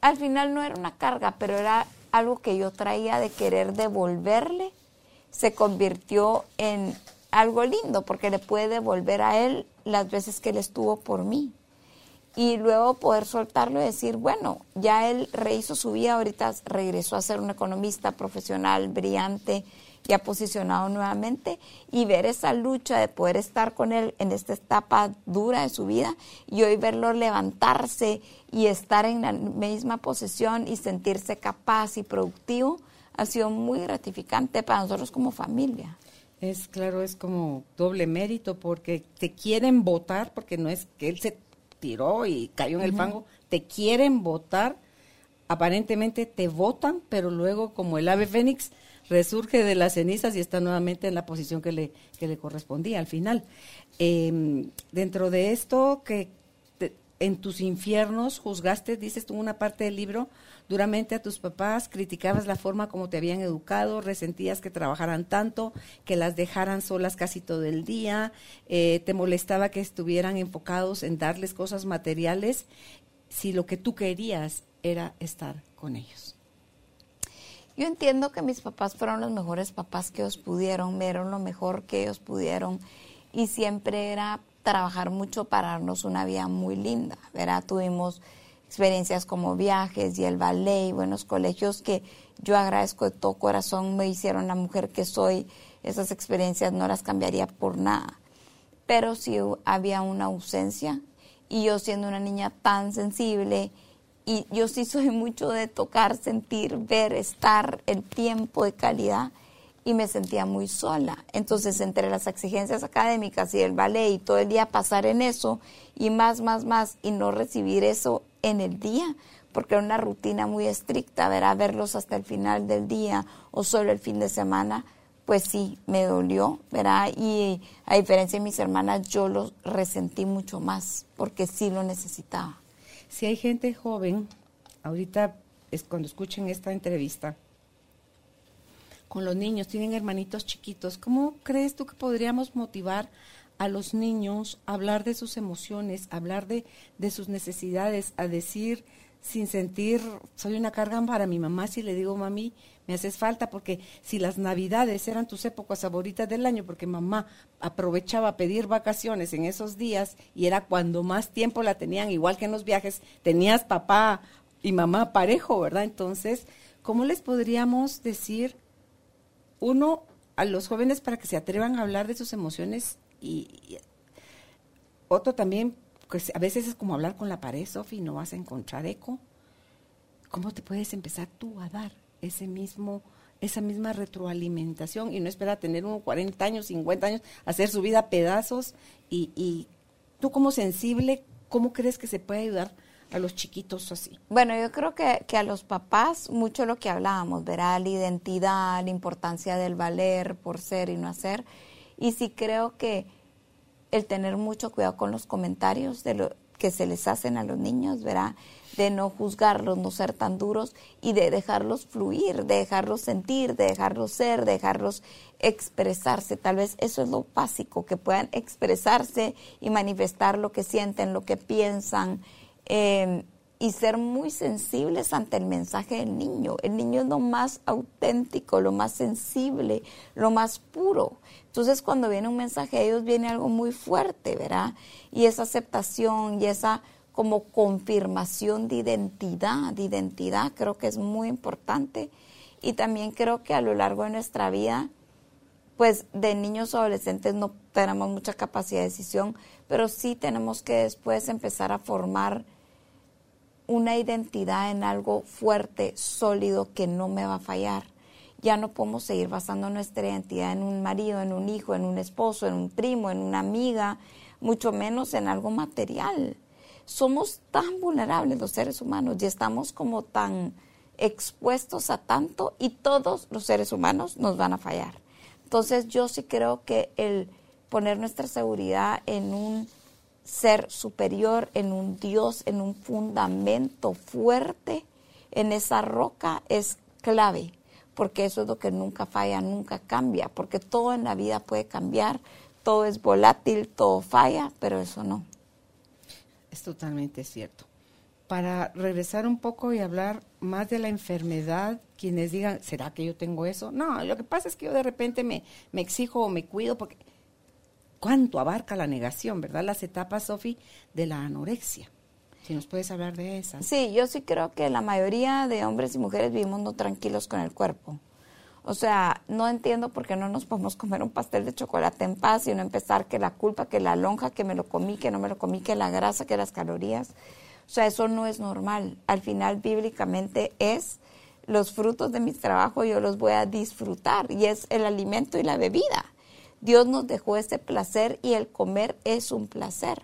al final no era una carga, pero era algo que yo traía de querer devolverle, se convirtió en algo lindo porque le puede devolver a él las veces que él estuvo por mí. Y luego poder soltarlo y decir, bueno, ya él rehizo su vida, ahorita regresó a ser un economista profesional brillante, ya posicionado nuevamente y ver esa lucha de poder estar con él en esta etapa dura de su vida y hoy verlo levantarse y estar en la misma posición y sentirse capaz y productivo ha sido muy gratificante para nosotros como familia. Es claro, es como doble mérito porque te quieren votar, porque no es que él se tiró y cayó en el fango, te quieren votar, aparentemente te votan, pero luego como el ave fénix resurge de las cenizas y está nuevamente en la posición que le, que le correspondía al final. Em, dentro de esto, que en tus infiernos juzgaste, dices tú una parte del libro, duramente a tus papás, criticabas la forma como te habían educado, resentías que trabajaran tanto, que las dejaran solas casi todo el día, eh, te molestaba que estuvieran enfocados en darles cosas materiales, si lo que tú querías era estar con ellos. Yo entiendo que mis papás fueron los mejores papás que ellos pudieron, me dieron lo mejor que ellos pudieron y siempre era trabajar mucho para darnos una vida muy linda, ¿verdad? Tuvimos experiencias como viajes y el ballet y buenos colegios que yo agradezco de todo corazón, me hicieron la mujer que soy, esas experiencias no las cambiaría por nada. Pero si había una ausencia y yo siendo una niña tan sensible, y yo sí soy mucho de tocar, sentir, ver, estar, el tiempo de calidad y me sentía muy sola. Entonces, entre las exigencias académicas y el ballet y todo el día pasar en eso y más, más, más y no recibir eso en el día, porque era una rutina muy estricta, verá, verlos hasta el final del día o solo el fin de semana, pues sí, me dolió, ¿verdad? Y a diferencia de mis hermanas, yo lo resentí mucho más, porque sí lo necesitaba si hay gente joven, ahorita es cuando escuchen esta entrevista, con los niños, tienen hermanitos chiquitos, ¿cómo crees tú que podríamos motivar a los niños a hablar de sus emociones, a hablar de, de sus necesidades, a decir sin sentir, soy una carga para mi mamá si le digo, mami, me haces falta, porque si las navidades eran tus épocas favoritas del año, porque mamá aprovechaba a pedir vacaciones en esos días y era cuando más tiempo la tenían, igual que en los viajes, tenías papá y mamá parejo, ¿verdad? Entonces, ¿cómo les podríamos decir, uno, a los jóvenes para que se atrevan a hablar de sus emociones y, otro también pues a veces es como hablar con la pared, Sofi, no vas a encontrar eco. ¿Cómo te puedes empezar tú a dar ese mismo, esa misma retroalimentación y no esperar a tener unos 40 años, 50 años, hacer su vida a pedazos? Y, y tú como sensible, ¿cómo crees que se puede ayudar a los chiquitos así? Bueno, yo creo que, que a los papás, mucho lo que hablábamos, verá la identidad, la importancia del valer por ser y no hacer. Y sí creo que el tener mucho cuidado con los comentarios de lo que se les hacen a los niños, ¿verdad? De no juzgarlos, no ser tan duros y de dejarlos fluir, de dejarlos sentir, de dejarlos ser, de dejarlos expresarse. Tal vez eso es lo básico, que puedan expresarse y manifestar lo que sienten, lo que piensan. Eh, y ser muy sensibles ante el mensaje del niño. El niño es lo más auténtico, lo más sensible, lo más puro. Entonces cuando viene un mensaje de Dios viene algo muy fuerte, ¿verdad? Y esa aceptación y esa como confirmación de identidad, de identidad, creo que es muy importante. Y también creo que a lo largo de nuestra vida, pues de niños o adolescentes no tenemos mucha capacidad de decisión, pero sí tenemos que después empezar a formar una identidad en algo fuerte, sólido, que no me va a fallar. Ya no podemos seguir basando nuestra identidad en un marido, en un hijo, en un esposo, en un primo, en una amiga, mucho menos en algo material. Somos tan vulnerables los seres humanos y estamos como tan expuestos a tanto y todos los seres humanos nos van a fallar. Entonces yo sí creo que el poner nuestra seguridad en un ser superior, en un Dios, en un fundamento fuerte, en esa roca es clave, porque eso es lo que nunca falla, nunca cambia, porque todo en la vida puede cambiar, todo es volátil, todo falla, pero eso no. Es totalmente cierto. Para regresar un poco y hablar más de la enfermedad, quienes digan, ¿será que yo tengo eso? No, lo que pasa es que yo de repente me, me exijo o me cuido porque cuánto abarca la negación, ¿verdad? Las etapas, Sofi, de la anorexia. Si nos puedes hablar de esas. Sí, yo sí creo que la mayoría de hombres y mujeres vivimos no tranquilos con el cuerpo. O sea, no entiendo por qué no nos podemos comer un pastel de chocolate en paz y no empezar que la culpa, que la lonja, que me lo comí, que no me lo comí, que la grasa, que las calorías. O sea, eso no es normal. Al final, bíblicamente es los frutos de mi trabajo, yo los voy a disfrutar y es el alimento y la bebida. Dios nos dejó ese placer y el comer es un placer.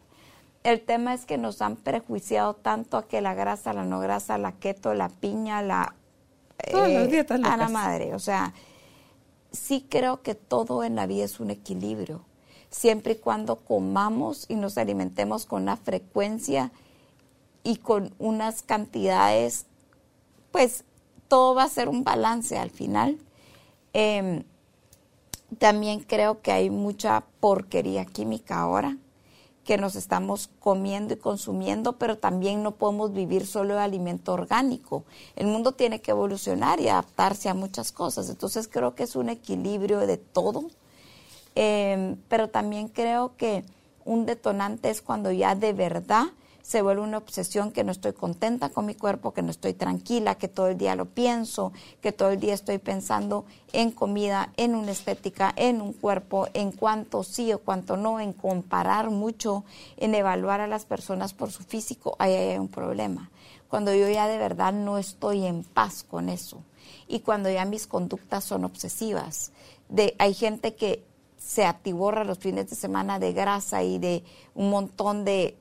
El tema es que nos han prejuiciado tanto a que la grasa, la no grasa, la keto, la piña, la eh, a la madre. O sea, sí creo que todo en la vida es un equilibrio, siempre y cuando comamos y nos alimentemos con una frecuencia y con unas cantidades, pues todo va a ser un balance al final. Em, también creo que hay mucha porquería química ahora que nos estamos comiendo y consumiendo, pero también no podemos vivir solo de alimento orgánico. El mundo tiene que evolucionar y adaptarse a muchas cosas. Entonces creo que es un equilibrio de todo, em, pero también creo que un detonante es cuando ya de verdad se vuelve una obsesión que no estoy contenta con mi cuerpo, que no estoy tranquila, que todo el día lo pienso, que todo el día estoy pensando en comida, en una estética, en un cuerpo, en cuánto sí o cuánto no, en comparar mucho, en evaluar a las personas por su físico, ahí hay un problema. Cuando yo ya de verdad no estoy en paz con eso y cuando ya mis conductas son obsesivas. De, hay gente que se atiborra los fines de semana de grasa y de un montón de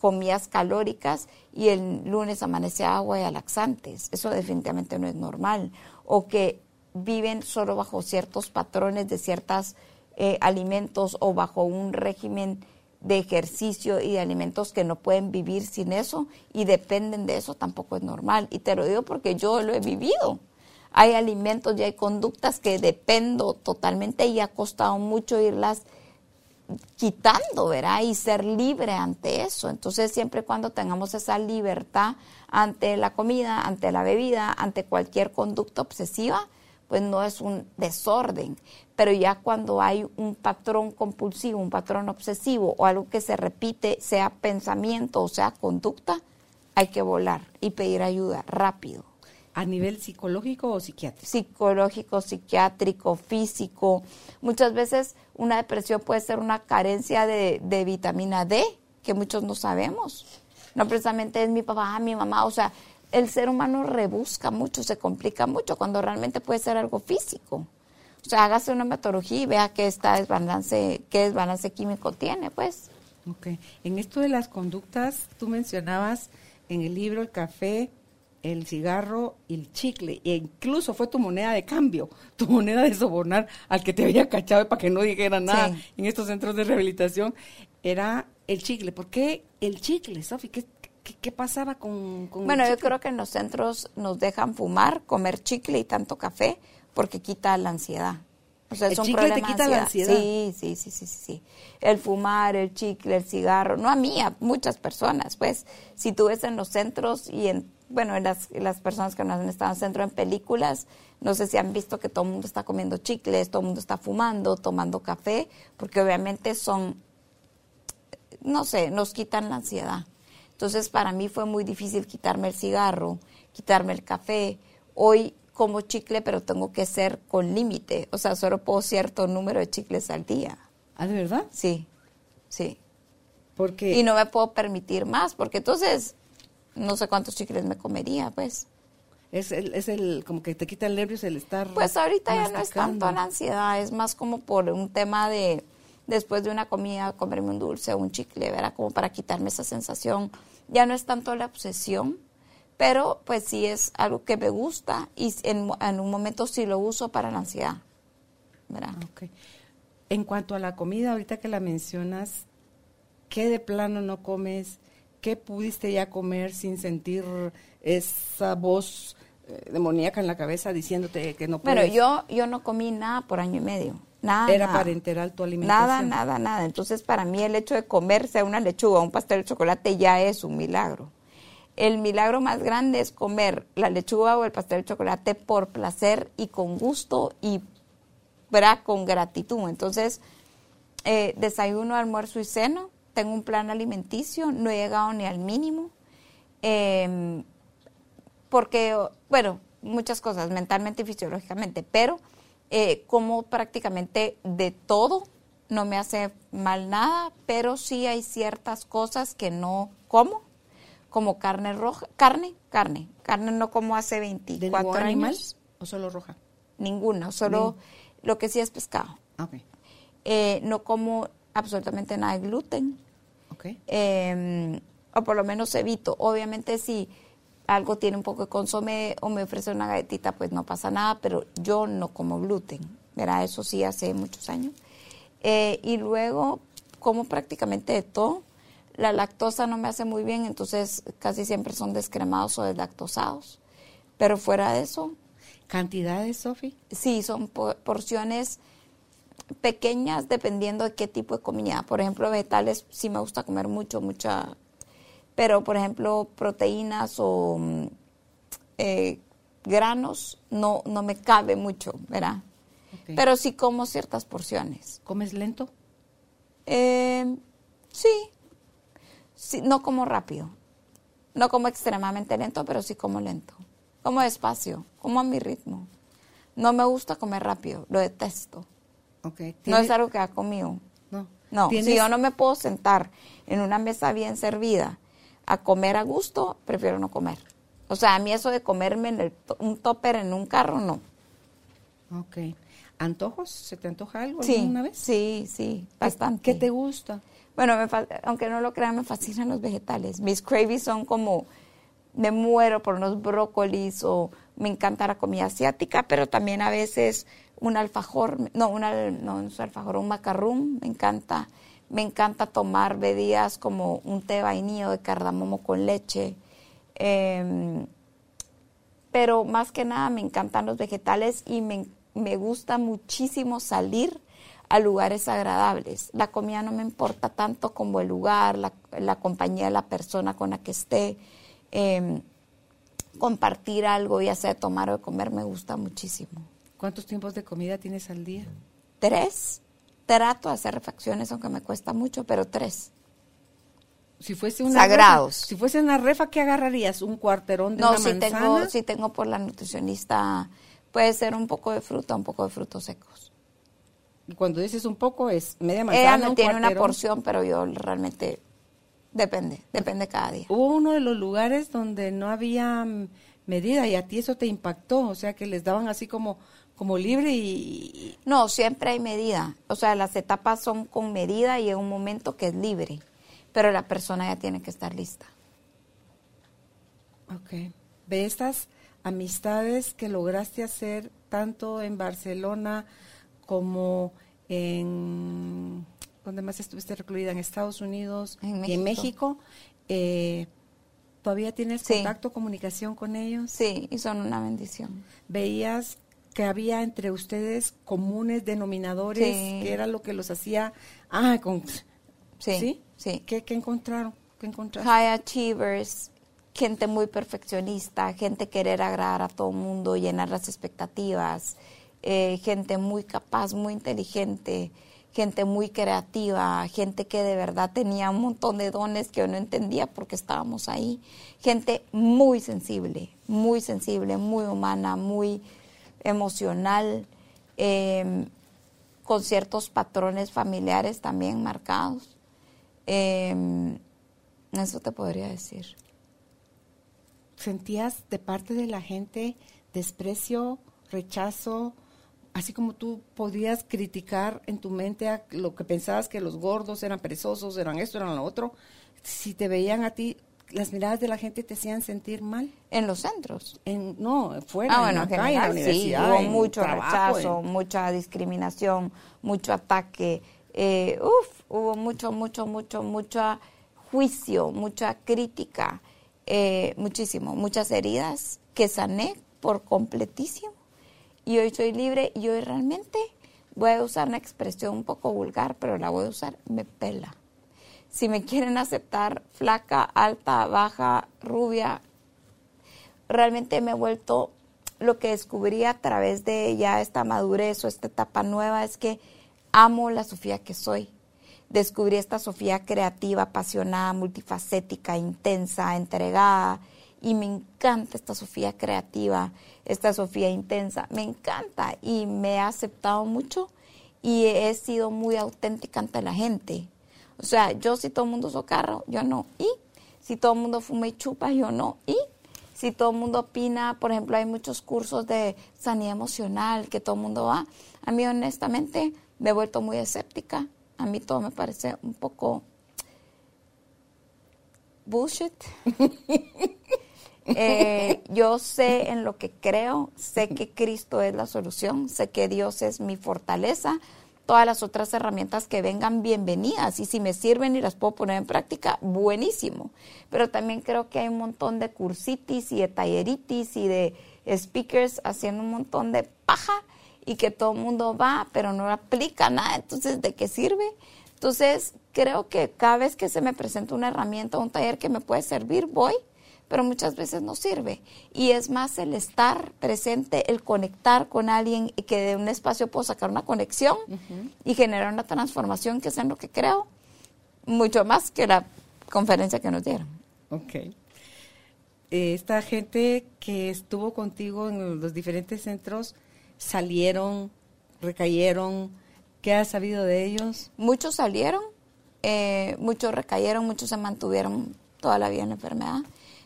comidas calóricas y el lunes amanece agua y laxantes. Eso definitivamente no es normal. O que viven solo bajo ciertos patrones de ciertos eh, alimentos o bajo un régimen de ejercicio y de alimentos que no pueden vivir sin eso y dependen de eso, tampoco es normal. Y te lo digo porque yo lo he vivido. Hay alimentos y hay conductas que dependo totalmente y ha costado mucho irlas quitando, ¿verdad? Y ser libre ante eso. Entonces, siempre cuando tengamos esa libertad ante la comida, ante la bebida, ante cualquier conducta obsesiva, pues no es un desorden. Pero ya cuando hay un patrón compulsivo, un patrón obsesivo o algo que se repite, sea pensamiento o sea conducta, hay que volar y pedir ayuda rápido. ¿A nivel psicológico o psiquiátrico? Psicológico, psiquiátrico, físico. Muchas veces una depresión puede ser una carencia de, vitamina D, que muchos no sabemos. No precisamente es mi papá, mi mamá, o sea, el ser humano rebusca mucho, se complica mucho, cuando realmente puede ser algo físico. O sea, hágase una metodología y vea qué, está desbalance, qué desbalance químico tiene, pues. Ok. En esto de las conductas, tú mencionabas en el libro el café, el cigarro y el chicle, e incluso fue tu moneda de cambio, tu moneda de sobornar al que te había cachado para que no dijera nada en estos centros de rehabilitación, era el chicle. ¿Por qué el chicle, Sofi? ¿Qué, qué, pasaba con, con Bueno, yo creo que en los centros nos dejan fumar, comer chicle y tanto café porque quita la ansiedad. O sea, es un chicle te quita la ansiedad. Sí, sí, sí, sí, sí. El fumar, el chicle, el cigarro, no a mí, a muchas personas. Pues, si tú ves en los centros y en bueno, las, las personas que no han estado en centro en películas, no sé si han visto que todo el mundo está comiendo chicles, todo el mundo está fumando, tomando café, porque obviamente son, no sé, nos quitan la ansiedad. Entonces para mí fue muy difícil quitarme el cigarro, quitarme el café. Hoy como chicle, pero tengo que ser con límite, o sea, solo puedo cierto número de chicles al día. ¿Ah, de verdad? Sí, sí. Porque... Y no me puedo permitir más, porque entonces no sé cuántos chicles me comería, pues. Es el, es el, como que te quita el nervio el estar. Pues ahorita ya no es tanto la ansiedad, es más como por un tema de después de una comida comerme un dulce o un chicle, ¿verdad? Como para quitarme esa sensación. Ya no es tanto la obsesión, pero pues sí es algo que me gusta y en, en un momento sí lo uso para la ansiedad, ¿verdad? Okay. En cuanto a la comida, ahorita que la mencionas, ¿qué de plano no comes? ¿Qué pudiste ya comer sin sentir esa voz eh, demoníaca en la cabeza diciéndote que no puedes? Bueno, yo, yo no comí nada por año y medio. Nada. Era parenteral tu alimentación. Nada, nada, nada. Entonces, para mí el hecho de comerse una lechuga, un pastel de chocolate ya es un milagro. El milagro más grande es comer la lechuga o el pastel de chocolate por placer y con gusto y con gratitud. Entonces, eh, desayuno, almuerzo y ceno tengo un plan alimenticio, no he llegado ni al mínimo. Em, porque, bueno, muchas cosas, mentalmente y fisiológicamente, pero eh, como prácticamente de todo, no me hace mal nada, pero sí hay ciertas cosas que no como, como carne roja, carne, carne, carne no como hace 24 ¿De años. animal o solo roja? Ninguna, solo lo que sí es pescado. Ok. Eh, no como absolutamente nada de gluten, Ok. eh, o por lo menos evito. Obviamente si algo tiene un poco de consomé o me ofrece una galletita, pues no pasa nada, pero yo no como gluten, ¿verdad? Eso sí hace muchos años. Eh, y luego como prácticamente de todo. La lactosa no me hace muy bien, entonces casi siempre son descremados o deslactosados. Pero fuera de eso, ¿Cantidades, Sofi? Sí, son po- porciones pequeñas dependiendo de qué tipo de comida. Por ejemplo, vegetales sí me gusta comer mucho, mucha, pero por ejemplo, proteínas o mm, eh, granos no, no me cabe mucho, ¿verdad? Pero sí como ciertas porciones. ¿Comes lento? Eh, sí. sí, no como rápido. No como extremadamente lento, pero sí como lento. Como despacio, como a mi ritmo. No me gusta comer rápido, lo detesto. Ok. No ¿Tiene- es algo que va conmigo. No. No, ¿Tienes- si yo no me puedo sentar en una mesa bien servida a comer a gusto, prefiero no comer. O sea, a mí eso de comerme en el to- un topper en un carro, no. Ok. ¿Antojos? ¿Se te antoja algo Sí, alguna vez? sí, sí, ¿Qué- bastante. ¿Qué te gusta? Bueno, me aunque no lo crean, me fascinan los vegetales. Mis cravies son como, me muero por unos brócolis o me encanta la comida asiática, pero también a veces un alfajor, no, una, no, no es alfajor, un macarrón, me encanta. Me encanta tomar bebidas como un té vainillo de cardamomo con leche. Em, pero más que nada me encantan los vegetales y me, me gusta muchísimo salir a lugares agradables. La comida no me importa tanto como el lugar, la, la compañía de la persona con la que esté. Eh, compartir algo, ya sea de tomar o de comer, me gusta muchísimo. ¿Cuántos tiempos de comida tienes al día? Tres. Trato de hacer refacciones, aunque me cuesta mucho, pero tres. Si fuese una Sagrados. refa- si fuese una refa, ¿qué agarrarías? ¿Un cuarterón de No, una si manzana? tengo, si tengo por la nutricionista, puede ser un poco de fruta, un poco de frutos secos. Y cuando dices un poco, es media manzana, Ella me un tiene una porción, pero yo realmente depende, depende cada día. Hubo uno de los lugares donde no había medida y a ti eso te impactó, o sea que les daban así como, como libre y... No, siempre hay medida. O sea, las etapas son con medida y en un momento que es libre, pero la persona ya tiene que estar lista. Ok. De estas amistades que lograste hacer tanto en Barcelona como en... ¿Dónde más estuviste recluida? En Estados Unidos En y en México. México. eh, ¿Todavía tienes Sí. contacto, comunicación con ellos? Sí, y son una bendición. veías que había entre ustedes comunes denominadores, Sí. que era lo que los hacía, ah, con, Sí, ¿sí? sí. ¿Qué, qué encontraron? ¿Qué encontraron? High achievers, gente muy perfeccionista, gente querer agradar a todo el mundo, llenar las expectativas, eh, gente muy capaz, muy inteligente, gente muy creativa, gente que de verdad tenía un montón de dones que yo no entendía porque estábamos ahí, gente muy sensible, muy sensible, muy humana, muy emocional, eh, con ciertos patrones familiares también marcados. Eh, eso te podría decir. ¿Sentías de parte de la gente desprecio, rechazo, así como tú podías criticar en tu mente a lo que pensabas que los gordos eran perezosos, eran esto, eran lo otro? Si te veían a ti, las miradas de la gente te hacían sentir mal. En los centros. En, no, fuera, Ah, bueno, en en la calle, en la general sí, universidad, hubo en mucho trabajo, rechazo, mucha discriminación, mucho ataque, eh, uf, hubo mucho, mucho, mucho, mucho juicio, mucha crítica, eh, muchísimo, muchas heridas que sané por completísimo y hoy soy libre y hoy realmente voy a usar una expresión un poco vulgar, pero la voy a usar, me pela. Si me quieren aceptar flaca, alta, baja, rubia, realmente me he vuelto lo que descubrí a través de ya esta madurez o esta etapa nueva es que amo la Sofía que soy. descubrí esta Sofía creativa, apasionada, multifacética, intensa, entregada. Y me encanta esta Sofía creativa, esta Sofía intensa. Me encanta y me ha aceptado mucho y he sido muy auténtica ante la gente. O sea, yo si todo el mundo usa carro, yo no. Y si todo el mundo fuma y chupa, yo no. Y si todo el mundo opina, por ejemplo, hay muchos cursos de sanidad emocional que todo el mundo va. A mí honestamente me he vuelto muy escéptica. A mí todo me parece un poco bullshit. Eh, yo sé en lo que creo, sé que Cristo es la solución, sé que Dios es mi fortaleza. Todas las otras herramientas que vengan, bienvenidas. Y si me sirven y las puedo poner en práctica, buenísimo. Pero también creo que hay un montón de cursitis y de talleritis y de speakers haciendo un montón de paja y que todo el mundo va, pero no aplica nada. Entonces, ¿de qué sirve? Entonces, creo que cada vez que se me presenta una herramienta, un taller que me puede servir, voy, pero muchas veces no sirve. Y es más el estar presente, el conectar con alguien y que de un espacio puedo sacar una conexión y generar una transformación, que es en lo que creo, mucho más que la conferencia que nos dieron. Ok. Esta gente que estuvo contigo en los diferentes centros, salieron, recayeron? ¿Qué has sabido de ellos? Muchos salieron, eh, muchos recayeron, muchos se mantuvieron toda la vida en la enfermedad,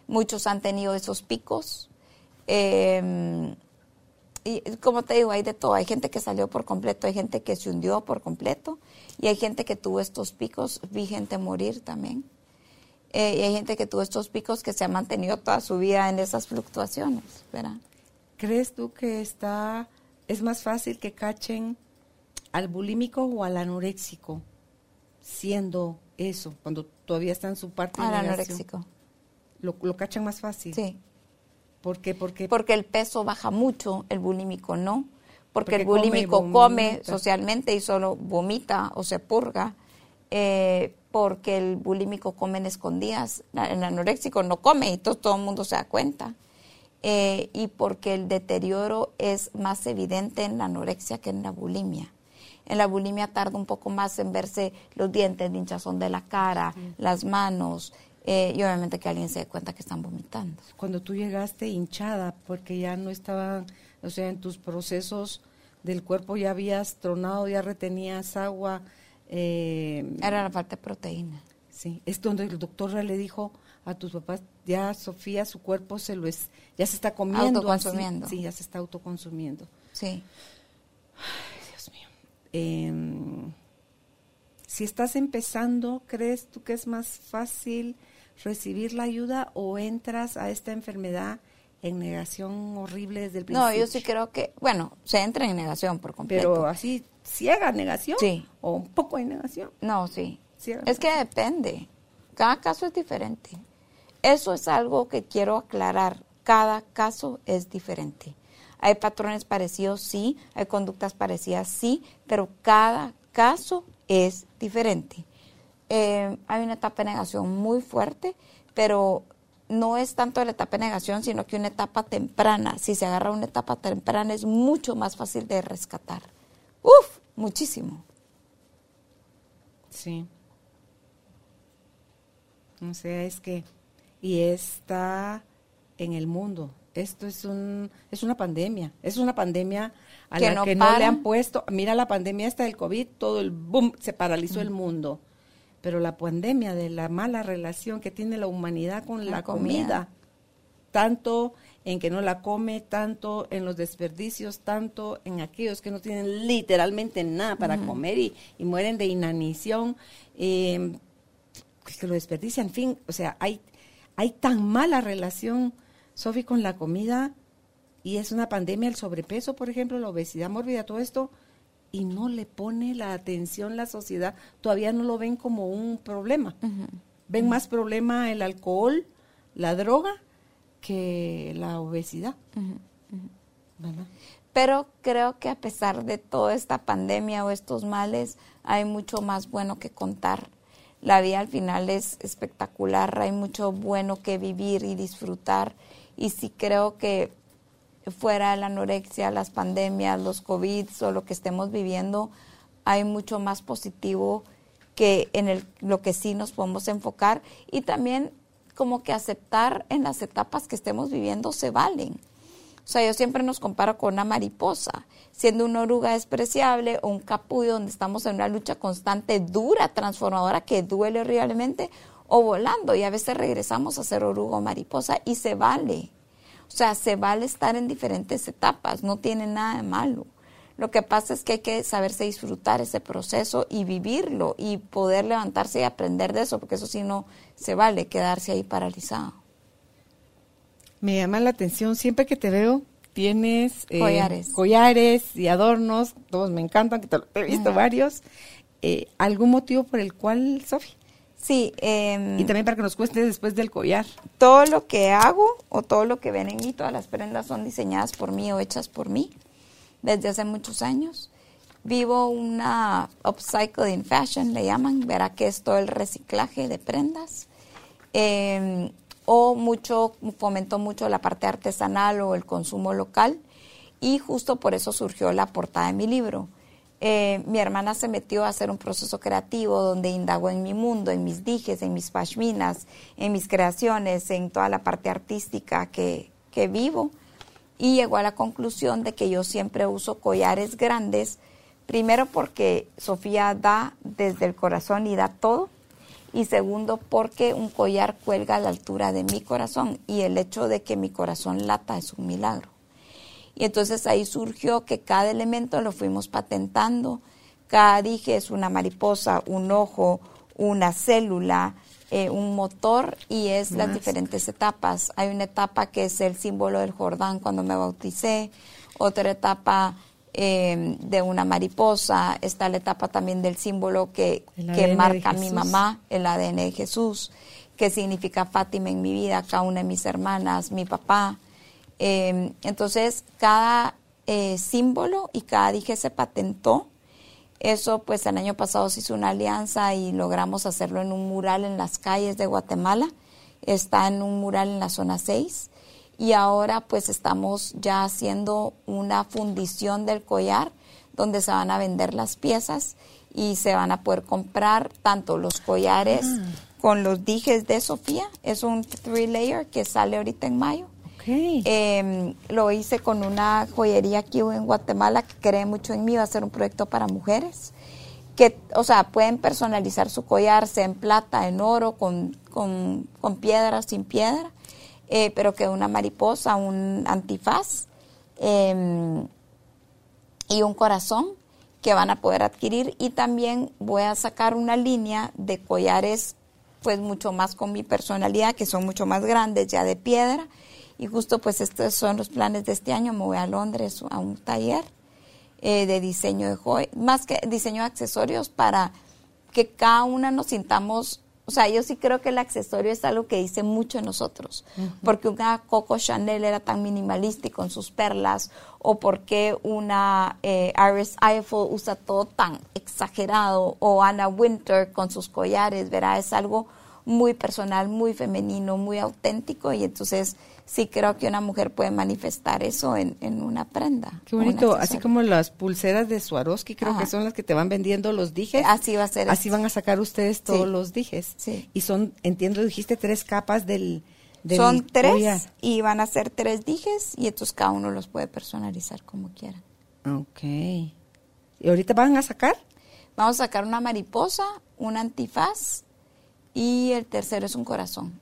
muchos han tenido esos picos. Em, y como te digo, hay de todo. Hay gente que salió por completo, hay gente que se hundió por completo y hay gente que tuvo estos picos. Vi gente morir también. Eh, y hay gente que tuvo estos picos que se ha mantenido toda su vida en esas fluctuaciones, ¿verdad? ¿Crees tú que está es más fácil que cachen al bulímico o al anoréxico, siendo eso, cuando todavía está en su parte al anoréxico. ¿Lo, ¿Lo, cachan más fácil? Sí. ¿Por qué? Porque, Porque el peso baja mucho, el bulímico no. Porque, el bulímico come, socialmente y solo vomita o se purga. Eh, porque el bulímico come en escondidas. El anoréxico no come y todo, todo el mundo se da cuenta. Eh, y porque el deterioro es más evidente en la anorexia que en la bulimia. En la bulimia tarda un poco más en verse los dientes, el hinchazón de la cara, las manos, eh, y obviamente que alguien se dé cuenta que están vomitando. Cuando tú llegaste hinchada, porque ya no estaban, o sea, en tus procesos del cuerpo ya habías tronado, ya retenías agua. Eh, Era la falta de proteína. Sí, es donde el doctor le dijo, a tus papás, ya Sofía, su cuerpo se lo es, ya se está comiendo. Autoconsumiendo. sí, ya se está autoconsumiendo. Sí. Ay, Dios mío. Em, si estás empezando, ¿crees tú que es más fácil recibir la ayuda o entras a esta enfermedad en negación horrible desde el principio? No, yo sí creo que, bueno, se entra en negación por completo. Pero así, ciega negación. Sí. O un poco de negación. No, sí. es que depende. Cada caso es diferente. Eso es algo que quiero aclarar. Cada caso es diferente. Hay patrones parecidos, sí, hay conductas parecidas, sí, pero cada caso es diferente. Eh, hay una etapa de negación muy fuerte, pero no es tanto la etapa de negación, sino que una etapa temprana. Si se agarra una etapa temprana es mucho más fácil de rescatar. Uf, muchísimo. Sí. O sea, es que y está en el mundo. Esto es un es una pandemia, es una pandemia a la que no le han puesto, mira la pandemia esta del COVID, todo el boom, se paralizó el mundo. Pero la pandemia de la mala relación que tiene la humanidad con la, comida, tanto en que no la come, tanto en los desperdicios, tanto en aquellos que no tienen literalmente nada para comer y, mueren de inanición, eh, que lo desperdician, en fin, o sea, hay hay tan mala relación, Sofi, con la comida y es una pandemia el sobrepeso, por ejemplo, la obesidad mórbida, todo esto, y no le pone la atención la sociedad, todavía no lo ven como un problema. Ven más problema el alcohol, la droga, que la obesidad. Pero creo que a pesar de toda esta pandemia o estos males, hay mucho más bueno que contar la vida al final es espectacular, hay mucho bueno que vivir y disfrutar. Y sí creo que fuera la anorexia, las pandemias, los COVID o lo que estemos viviendo, hay mucho más positivo que en el, lo que sí nos podemos enfocar y también como que aceptar en las etapas que estemos viviendo se valen. O sea, yo siempre nos comparo con una mariposa, siendo una oruga despreciable o un capullo donde estamos en una lucha constante, dura, transformadora, que duele horriblemente, o volando. Y a veces regresamos a ser oruga o mariposa y se vale. O sea, se vale estar en diferentes etapas, no tiene nada de malo. Lo que pasa es que hay que saberse disfrutar ese proceso y vivirlo y poder levantarse y aprender de eso, porque eso sí no se vale quedarse ahí paralizado. Me llama la atención, siempre que te veo tienes eh, collares. collares y adornos, todos me encantan, que te he visto varios. Eh, ¿Algún motivo por el cual, Sofía? Sí. Em, y también para que nos cueste después del collar. Todo lo que hago o todo lo que ven en mí, todas las prendas son diseñadas por mí o hechas por mí desde hace muchos años. Vivo una upcycling fashion, le llaman, verá que es todo el reciclaje de prendas. Em, o mucho, fomentó mucho la parte artesanal o el consumo local. Y justo por eso surgió la portada de mi libro. Eh, mi hermana se metió a hacer un proceso creativo donde indagó en mi mundo, en mis dijes, en mis pashminas, en mis creaciones, en toda la parte artística que, que vivo y llegó a la conclusión de que yo siempre uso collares grandes, primero porque Sofía da desde el corazón y da todo, y segundo porque un collar cuelga a la altura de mi corazón y el hecho de que mi corazón lata es un milagro. Y entonces ahí surgió que cada elemento lo fuimos patentando, cada dije es una mariposa, un ojo, una célula, eh, un motor y es las diferentes etapas. Hay una etapa que es el símbolo del Jordán cuando me bauticé, otra etapa eh, de una mariposa, está la etapa también del símbolo que, que marca mi mamá, el ADN de Jesús, que significa Fátima en mi vida, cada una de mis hermanas, mi papá. Eh, entonces, cada símbolo y cada dije se patentó eso, pues el año pasado se hizo una alianza y logramos hacerlo en un mural en las calles de Guatemala. Está en un mural en la zona 6 y ahora pues estamos ya haciendo una fundición del collar donde se van a vender las piezas y se van a poder comprar tanto los collares ah. con los dijes de Sofía, es un three layer que sale ahorita en mayo Em, lo hice con una joyería aquí en Guatemala que cree mucho en mí, va a ser un proyecto para mujeres. Que, o sea, pueden personalizar su collar, sea en plata, en oro, con, con, piedra, sin piedra, eh, pero que una mariposa, un antifaz em, y un corazón que van a poder adquirir. Y también voy a sacar una línea de collares, pues mucho más con mi personalidad, que son mucho más grandes, ya de piedra y justo pues estos son los planes de este año. Me voy a Londres a un taller eh, de diseño de joy, más que diseño de accesorios para que cada una nos sintamos o sea, yo sí creo que el accesorio es algo que dice mucho de nosotros, porque una Coco Chanel era tan minimalista y con sus perlas, o porque una eh, Iris Eiffel usa todo tan exagerado, o Anna Winter con sus collares, verá, es algo muy personal, muy femenino, muy auténtico, y entonces sí creo que una mujer puede manifestar eso en, una prenda. Qué bonito, así como las pulseras de Swarovski, creo que son las que te van vendiendo los dijes. Así va a ser. Así van a sacar ustedes todos los dijes. Sí. Y son, entiendo, dijiste tres capas del... son tres y van a ser tres dijes y entonces cada uno los puede personalizar como quiera. Ok. ¿Y ahorita van a sacar? Vamos a sacar una mariposa, un antifaz y el tercero es un corazón.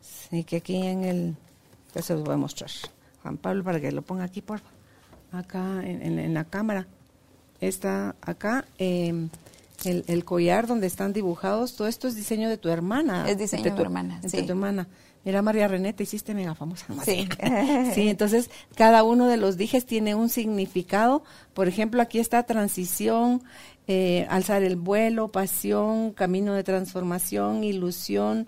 Sí, que aquí en el se los voy a mostrar. Juan Pablo, para que lo ponga aquí, por favor. Acá en, la cámara. Está acá em, el, collar donde están dibujados. Todo esto es diseño de tu hermana. Es diseño de, tu, hermana. De tu hermana. Mira, María René, te hiciste mega famosa. Sí. sí, entonces cada uno de los dijes tiene un significado. Por ejemplo, aquí está transición, eh, alzar el vuelo, pasión, camino de transformación, ilusión,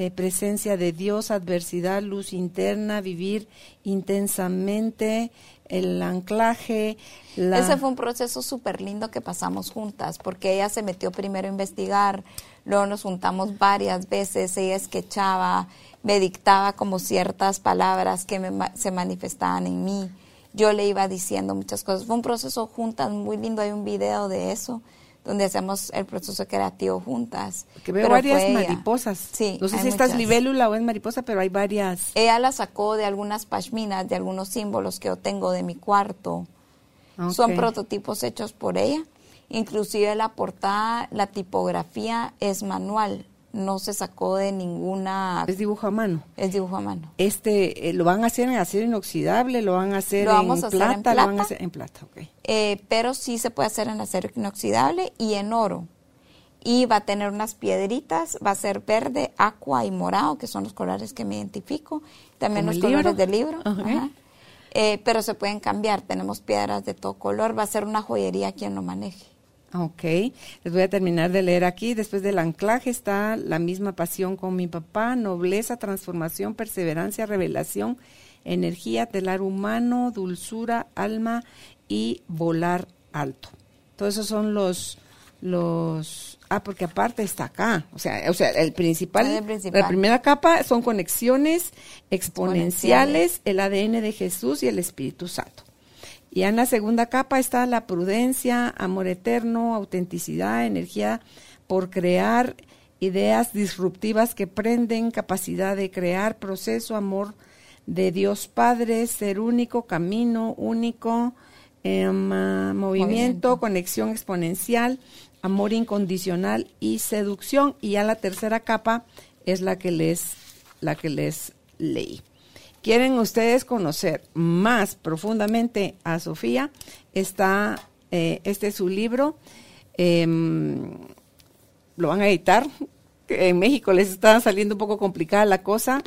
eh, presencia de Dios, adversidad, luz interna, vivir intensamente, el anclaje. Ese fue un proceso súper lindo que pasamos juntas, porque ella se metió primero a investigar, luego nos juntamos varias veces, ella esquechaba, me dictaba como ciertas palabras que se manifestaban en mí. Yo le iba diciendo muchas cosas. Fue un proceso juntas muy lindo, hay un video de eso donde hacemos el proceso creativo juntas. Que veo Pero varias mariposas. Sí, No sé si esta es muchas. libélula o es mariposa, pero hay varias. Ella la sacó de algunas pashminas, de algunos símbolos que yo tengo de mi cuarto. Son prototipos hechos por ella. Inclusive la portada, la tipografía es manual, no se sacó de ninguna... Es dibujo a mano. Es dibujo a mano. Este, eh, ¿lo van a hacer en acero inoxidable? ¿Lo van a hacer Lo vamos en a hacer en plata? ¿Lo van a plata. hacer en plata? Ok. Eh, pero sí se puede hacer en acero inoxidable y en oro. Y va a tener unas piedritas, va a ser verde, aqua y morado, que son los colores que me identifico. También ¿Como los el libro? colores del libro. Ajá. Eh, pero se pueden cambiar, tenemos piedras de todo color, va a ser una joyería quien lo maneje. Ok, les voy a terminar de leer aquí. Después del anclaje está la misma pasión con mi papá, nobleza, transformación, perseverancia, revelación, energía, telar humano, dulzura, alma y volar alto. Todos esos son los, los, ah, porque aparte está acá, o sea, o sea, el principal, el principal. la primera capa son conexiones exponenciales, el ADN de Jesús y el Espíritu Santo. Y en la segunda capa está la prudencia, amor eterno, autenticidad, energía por crear, ideas disruptivas que prenden, capacidad de crear, proceso, amor de Dios Padre, ser único, camino único, em, ah, movimiento, Movimiento. conexión exponencial, amor incondicional y seducción. Y ya la tercera capa es la que les, la que les leí. ¿Quieren ustedes conocer más profundamente a Sofía? Está, eh, este es su libro. em, lo van a editar. En México les está saliendo un poco complicada la cosa.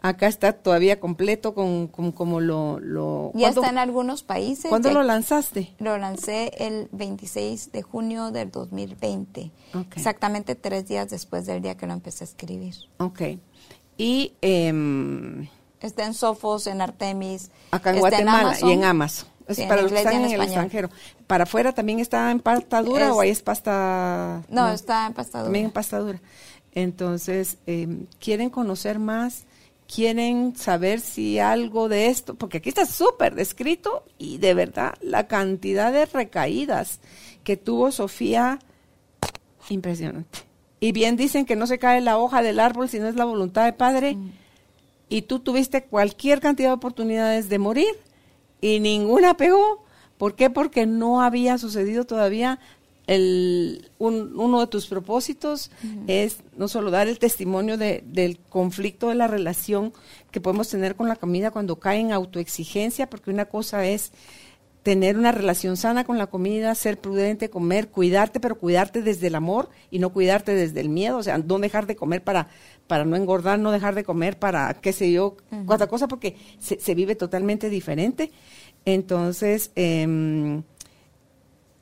Acá está todavía completo con, con como lo... lo Ya ¿cuándo- está en algunos países. ¿Cuándo ya- lo lanzaste? Lo lancé el 26 de junio del 2020, Ok. exactamente tres días después del día que lo empecé a escribir. Ok. Y em, Está en Sofos, en Artemis. acá en Guatemala Amazon. y en Amazon. Es Sí, para los que están en en, el extranjero. ¿Para afuera también está en pasta dura Es- o ahí es pasta...? No, está en pastadura. También en pasta dura. Entonces, em, ¿quieren conocer más? ¿Quieren saber si algo de esto? Porque aquí está súper descrito y de verdad la cantidad de recaídas que tuvo Sofía, impresionante. Y bien dicen que no se cae la hoja del árbol si no es la voluntad del Padre. Y tú tuviste cualquier cantidad de oportunidades de morir y ninguna pegó. ¿Por qué? Porque no había sucedido todavía el, un- uno de tus propósitos es no solo dar el testimonio de- del conflicto de la relación que podemos tener con la comida cuando cae en autoexigencia, porque una cosa es tener una relación sana con la comida, ser prudente, comer, cuidarte, pero cuidarte desde el amor y no cuidarte desde el miedo, o sea, no dejar de comer para, para no engordar, no dejar de comer para, qué sé yo, cuánta cosa, porque se, se vive totalmente diferente. Entonces, em,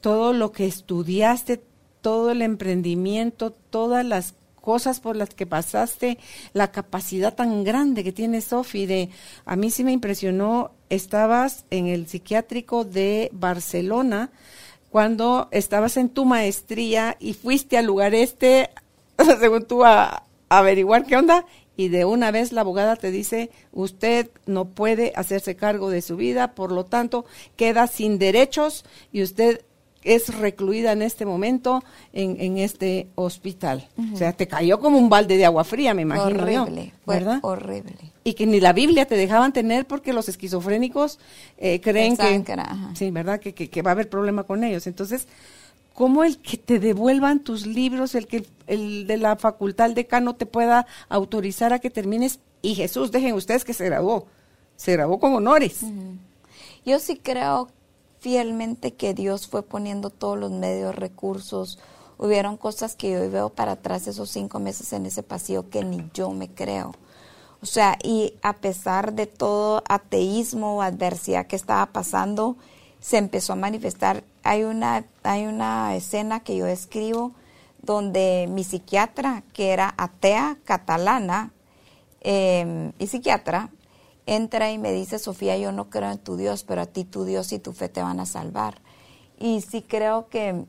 todo lo que estudiaste, todo el emprendimiento, todas las cosas por las que pasaste, la capacidad tan grande que tiene Sofi de, a mí sí me impresionó, estabas en el psiquiátrico de Barcelona cuando estabas en tu maestría y fuiste al lugar este, según tú, a, averiguar qué onda, y de una vez la abogada te dice, usted no puede hacerse cargo de su vida, por lo tanto, queda sin derechos y usted es recluida en este momento en, en este hospital. O sea, te cayó como un balde de agua fría, me imagino horrible, ¿verdad? horrible. y que ni la Biblia te dejaban tener porque los esquizofrénicos eh, creen que, que ajá. sí, verdad, que, que, que va a haber problema con ellos. Entonces, ¿cómo el que te devuelvan tus libros, el que el de la facultad el decano te pueda autorizar a que termines? Y Jesús, dejen ustedes que se graduó, se graduó con honores. Yo sí creo fielmente que Dios fue poniendo todos los medios, recursos. Hubieron cosas que yo veo para atrás esos cinco meses en ese pasillo que ni yo me creo. O sea, y a pesar de todo ateísmo o adversidad que estaba pasando, se empezó a manifestar. Hay una, hay una escena que yo escribo donde mi psiquiatra, que era atea catalana eh, y psiquiatra, entra y me dice, Sofía, yo no creo en tu Dios, pero a ti tu Dios y tu fe te van a salvar. Y sí creo que,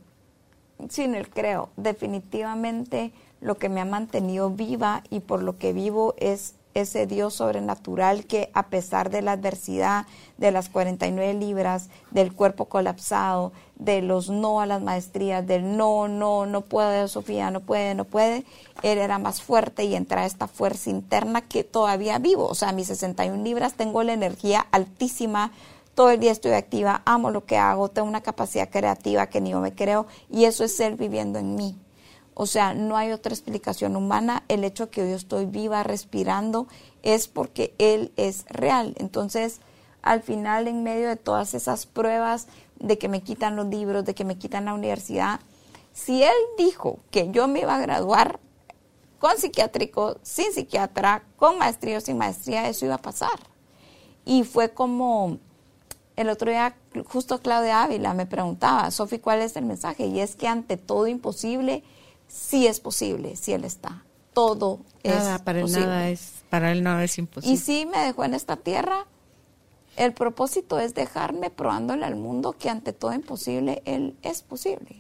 sin el creo, definitivamente lo que me ha mantenido viva y por lo que vivo es ese Dios sobrenatural que a pesar de la adversidad, de las 49 libras, del cuerpo colapsado, de los no a las maestrías, del no, no, no puede, Sofía, no puede, no puede, él era más fuerte y entra esta fuerza interna que todavía vivo. O sea, mis 61 libras tengo la energía altísima, todo el día estoy activa, amo lo que hago, tengo una capacidad creativa que ni yo me creo y eso es él viviendo en mí. O sea, no hay otra explicación humana. El hecho que yo estoy viva, respirando, es porque Él es real. Entonces, al final, en medio de todas esas pruebas de que me quitan los libros, de que me quitan la universidad, si Él dijo que yo me iba a graduar con psiquiátrico, sin psiquiatra, con maestría o sin maestría, eso iba a pasar. Y fue como el otro día, justo Claudia Ávila me preguntaba, Sofi, ¿cuál es el mensaje? Y es que ante todo imposible, sí es posible, si Él está. Todo nada, es para posible. Él nada es, para Él nada es imposible. Y sí me dejó en esta tierra. El propósito es dejarme probándole al mundo que ante todo imposible Él es posible.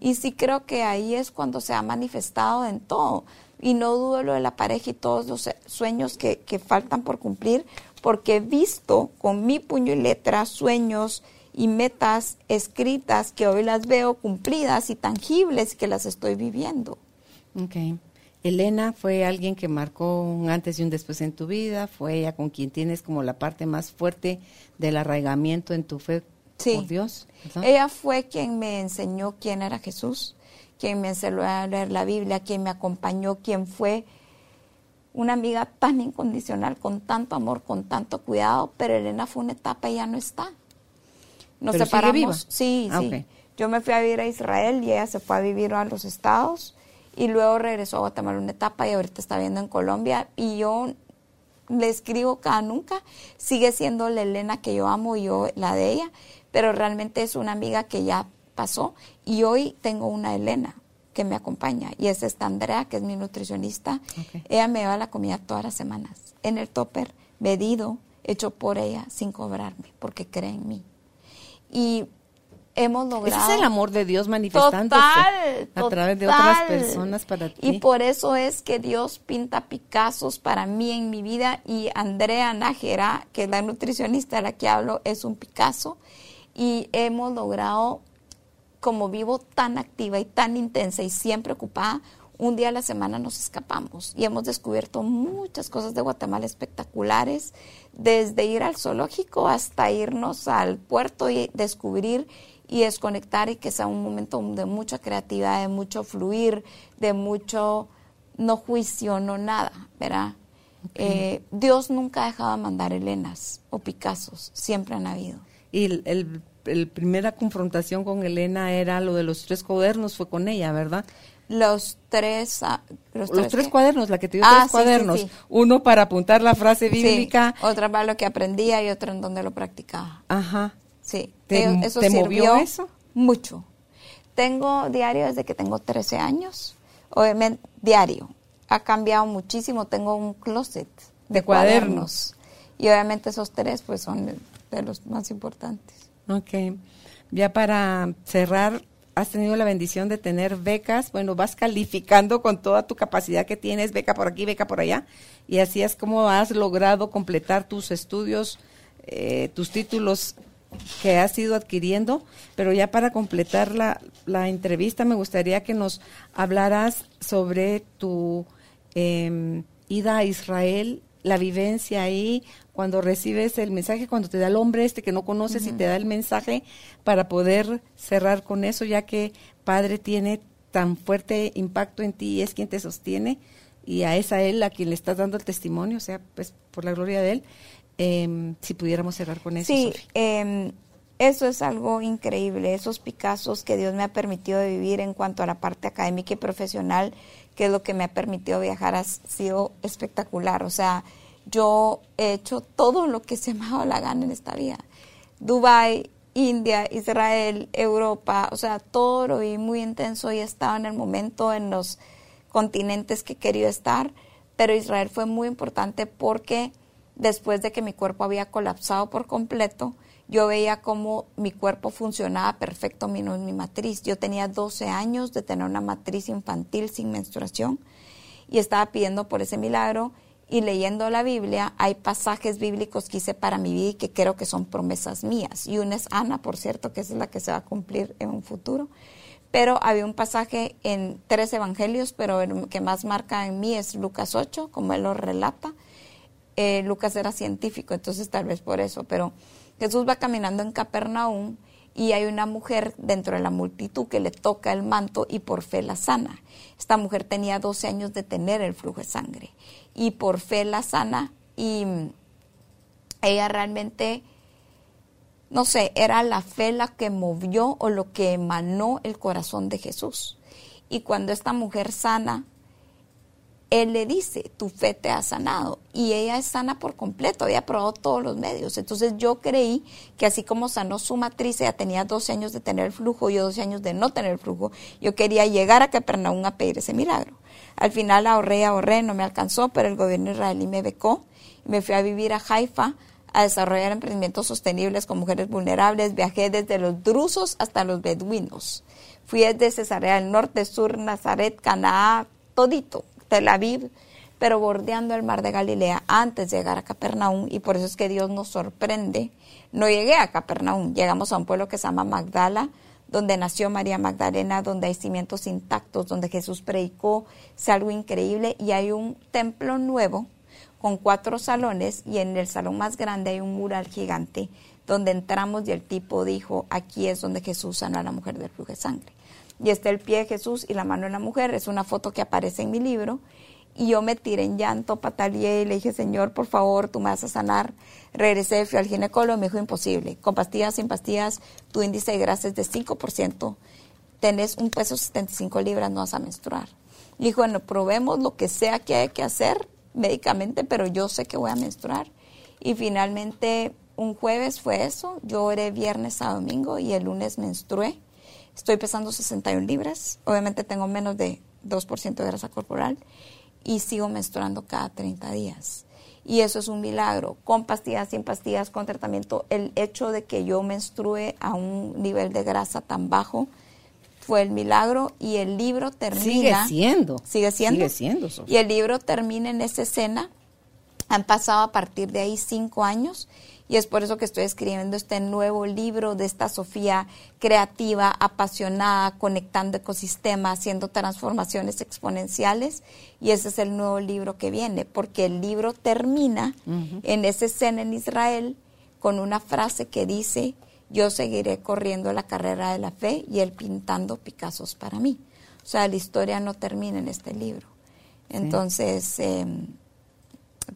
Y sí creo que ahí es cuando se ha manifestado en todo. Y no dudo lo de la pareja y todos los sueños que, que faltan por cumplir, porque he visto con mi puño y letra sueños y metas escritas que hoy las veo cumplidas y tangibles que las estoy viviendo. Ok. Elena fue alguien que marcó un antes y un después en tu vida, fue ella con quien tienes como la parte más fuerte del arraigamiento en tu fe Sí. por Dios. ¿verdad? Ella fue quien me enseñó quién era Jesús, quien me enseñó a leer la Biblia, quien me acompañó, quien fue una amiga tan incondicional, con tanto amor, con tanto cuidado, pero Elena fue una etapa y ya no está. Nos ¿Pero sigue separamos. viva? Sí, Ah, sí. Yo me fui a vivir a Israel y ella se fue a vivir a los estados y luego regresó a Guatemala una etapa y ahorita está viviendo en Colombia y yo le escribo cada nunca, sigue siendo la Elena que yo amo y yo la de ella, pero realmente es una amiga que ya pasó y hoy tengo una Elena que me acompaña y es esta Andrea que es mi nutricionista. Ella me lleva la comida todas las semanas en el topper, medido, hecho por ella sin cobrarme porque cree en mí. Y hemos Ese logrado es el amor de Dios manifestándose Total, a través de otras personas para ti. Y por eso es que Dios pinta Picassos para mí en mi vida y Andrea Nájera, que es la nutricionista de la que hablo, es un Picasso y hemos logrado, como vivo tan activa y tan intensa y siempre ocupada, un día a la semana nos escapamos y hemos descubierto muchas cosas de Guatemala espectaculares, desde ir al zoológico hasta irnos al puerto y descubrir y desconectar y que sea un momento de mucha creatividad, de mucho fluir, de mucho no juicio, no nada, ¿verdad? Eh, Dios nunca ha dejado de mandar Helenas o Picassos, siempre han habido. Y el, el- el primera confrontación con Elena era lo de los tres cuadernos, fue con ella, ¿verdad? Los tres, ah, los, Los tres cuadernos, la que te dio Ah, tres sí, cuadernos. sí. Uno para apuntar la frase bíblica. otra para lo que aprendía y otra en donde lo practicaba. Ajá. Sí, ¿Te- eh, eso te movió sirvió eso? Mucho. Tengo diario desde que tengo 13 años. Obviamente, diario. Ha cambiado muchísimo. Tengo un closet de, De cuadernos. cuadernos. Y obviamente esos tres pues son de, de los más importantes. Ok. Ya para cerrar, has tenido la bendición de tener becas. Bueno, vas calificando con toda tu capacidad que tienes, beca por aquí, beca por allá. Y así es como has logrado completar tus estudios, eh, tus títulos que has ido adquiriendo. Pero ya para completar la, la entrevista, me gustaría que nos hablaras sobre tu eh, ida a Israel, la vivencia ahí, cuando recibes el mensaje, cuando te da el hombre este que no conoces y te da el mensaje para poder cerrar con eso, ya que Padre tiene tan fuerte impacto en ti y es quien te sostiene y a esa él a quien le estás dando el testimonio, o sea, pues por la gloria de él, eh, si pudiéramos cerrar con eso. Sí, eh, eso es algo increíble, esos Picassos que Dios me ha permitido vivir en cuanto a la parte académica y profesional, que es lo que me ha permitido viajar, ha sido espectacular. O sea, yo he hecho todo lo que se me ha dado la gana en esta vida. Dubai, India, Israel, Europa, o sea, todo lo vi muy intenso y he estado en el momento en los continentes que he querido estar, pero Israel fue muy importante porque después de que mi cuerpo había colapsado por completo, yo veía cómo mi cuerpo funcionaba perfecto menos mi matriz. Yo tenía 12 años de tener una matriz infantil sin menstruación y estaba pidiendo por ese milagro y leyendo la Biblia hay pasajes bíblicos que hice para mi vida y que creo que son promesas mías. Y una es Ana, por cierto, que es la que se va a cumplir en un futuro. Pero había un pasaje en tres evangelios, pero el que más marca en mí es Lucas 8, como él lo relata. Eh, Lucas era científico, entonces tal vez por eso, pero Jesús va caminando en Capernaum y hay una mujer dentro de la multitud que le toca el manto y por fe la sana. Esta mujer tenía 12 años de tener el flujo de sangre y por fe la sana y ella realmente, no sé, era la fe la que movió o lo que emanó el corazón de Jesús. Y cuando esta mujer sana, él le dice, tu fe te ha sanado. Y ella es sana por completo, había probado todos los medios. Entonces yo creí que así como sanó su matriz, ella tenía 12 años de tener el flujo, yo 12 años de no tener el flujo, yo quería llegar a Capernaum a pedir ese milagro. Al final ahorré, ahorré, no me alcanzó, pero el gobierno israelí me becó. Me fui a vivir a Haifa a desarrollar emprendimientos sostenibles con mujeres vulnerables. Viajé desde los drusos hasta los beduinos. Fui desde Cesarea del Norte, Sur, Nazaret, Canaá, todito Tel Aviv, pero bordeando el mar de Galilea antes de llegar a Capernaum y por eso es que Dios nos sorprende. No llegué a Capernaum, llegamos a un pueblo que se llama Magdala, donde nació María Magdalena, donde hay cimientos intactos, donde Jesús predicó, es algo increíble y hay un templo nuevo con cuatro salones y en el salón más grande hay un mural gigante donde entramos y el tipo dijo, aquí es donde Jesús sanó a la mujer del flujo de sangre y está el pie de Jesús y la mano de la mujer. Es una foto que aparece en mi libro. Y yo me tiré en llanto, pataleé y le dije, Señor, por favor, tú me vas a sanar. Regresé, fui al ginecólogo, me dijo, imposible. Con pastillas, sin pastillas, tu índice de grasa es de 5%. Tenés un peso 75 libras, no vas a menstruar. Y dijo, bueno, probemos lo que sea que hay que hacer médicamente, pero yo sé que voy a menstruar. Y finalmente, un jueves fue eso. Yo oré viernes a domingo y el lunes menstrué Estoy pesando 61 libras. Obviamente tengo menos de 2% de grasa corporal y sigo menstruando cada 30 días. Y eso es un milagro, con pastillas, sin pastillas, con tratamiento. El hecho de que yo menstrue a un nivel de grasa tan bajo fue el milagro y el libro termina. Sigue siendo. Sigue siendo. Sigue siendo. Y el libro termina en esa escena. Han pasado a partir de ahí cinco años y es por eso que estoy escribiendo este nuevo libro de esta Sofía creativa, apasionada, conectando ecosistemas, haciendo transformaciones exponenciales. Y ese es el nuevo libro que viene, porque el libro termina en esa escena en Israel con una frase que dice, yo seguiré corriendo la carrera de la fe y él pintando Picassos para mí. O sea, la historia no termina en este libro. Entonces, em,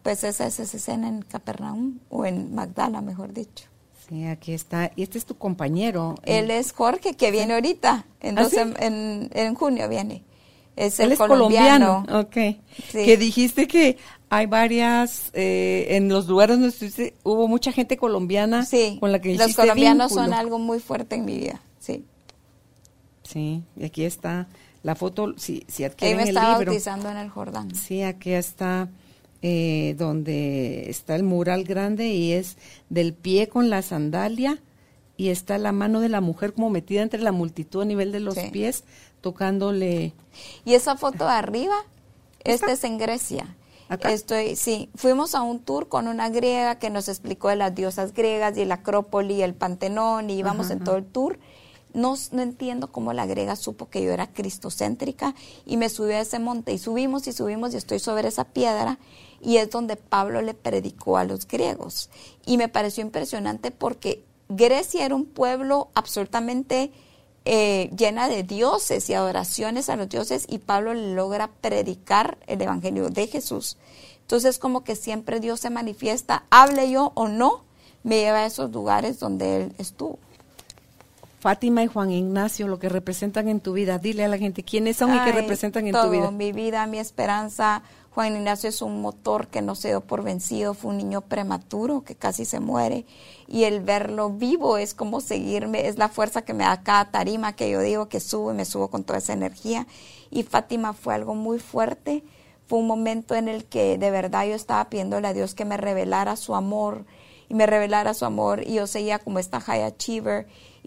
pues esa es esa escena en Capernaum o en Magdala, mejor dicho. Sí, aquí está. Y este es tu compañero. Él es Jorge, que viene ahorita. Entonces, ¿Ah, en, en, junio viene. Es el Él es colombiano. Ok. Que dijiste que hay varias, eh, en los lugares donde estuviste, hubo mucha gente colombiana sí, con la que Los colombianos son algo muy fuerte en mi vida, sí. Sí, y aquí está la foto, si, si adquieren Él me el libro. bautizando en el Jordán. Sí, aquí está eh, donde está el mural grande y es del pie con la sandalia y está la mano de la mujer como metida entre la multitud a nivel de los pies, tocándole. Y esa foto de arriba, esta es en Grecia. Estoy, sí, fuimos a un tour con una griega que nos explicó de las diosas griegas y el Acrópoli y el Pantenón y íbamos en todo el tour. No, no, entiendo cómo la griega supo que yo era cristocéntrica y me subí a ese monte y subimos y subimos y estoy sobre esa piedra y es donde Pablo le predicó a los griegos. Y me pareció impresionante porque Grecia era un pueblo absolutamente eh, llena de dioses y adoraciones a los dioses y Pablo le logra predicar el Evangelio de Jesús. Entonces como que siempre Dios se manifiesta, hable yo o no, me lleva a esos lugares donde Él estuvo. Fátima y Juan Ignacio, lo que representan en tu vida. Dile a la gente quiénes son y qué representan en tu vida. Mi vida, mi esperanza, Juan Ignacio es un motor que no se dio por vencido, fue un niño prematuro que casi se muere y el verlo vivo es como seguirme, es la fuerza que me da cada tarima que yo digo que subo y me subo con toda esa energía. Y Fátima fue algo muy fuerte, fue un momento en el que de verdad yo estaba pidiéndole a Dios que me revelara su amor y me revelara su amor y yo seguía como esta high achiever.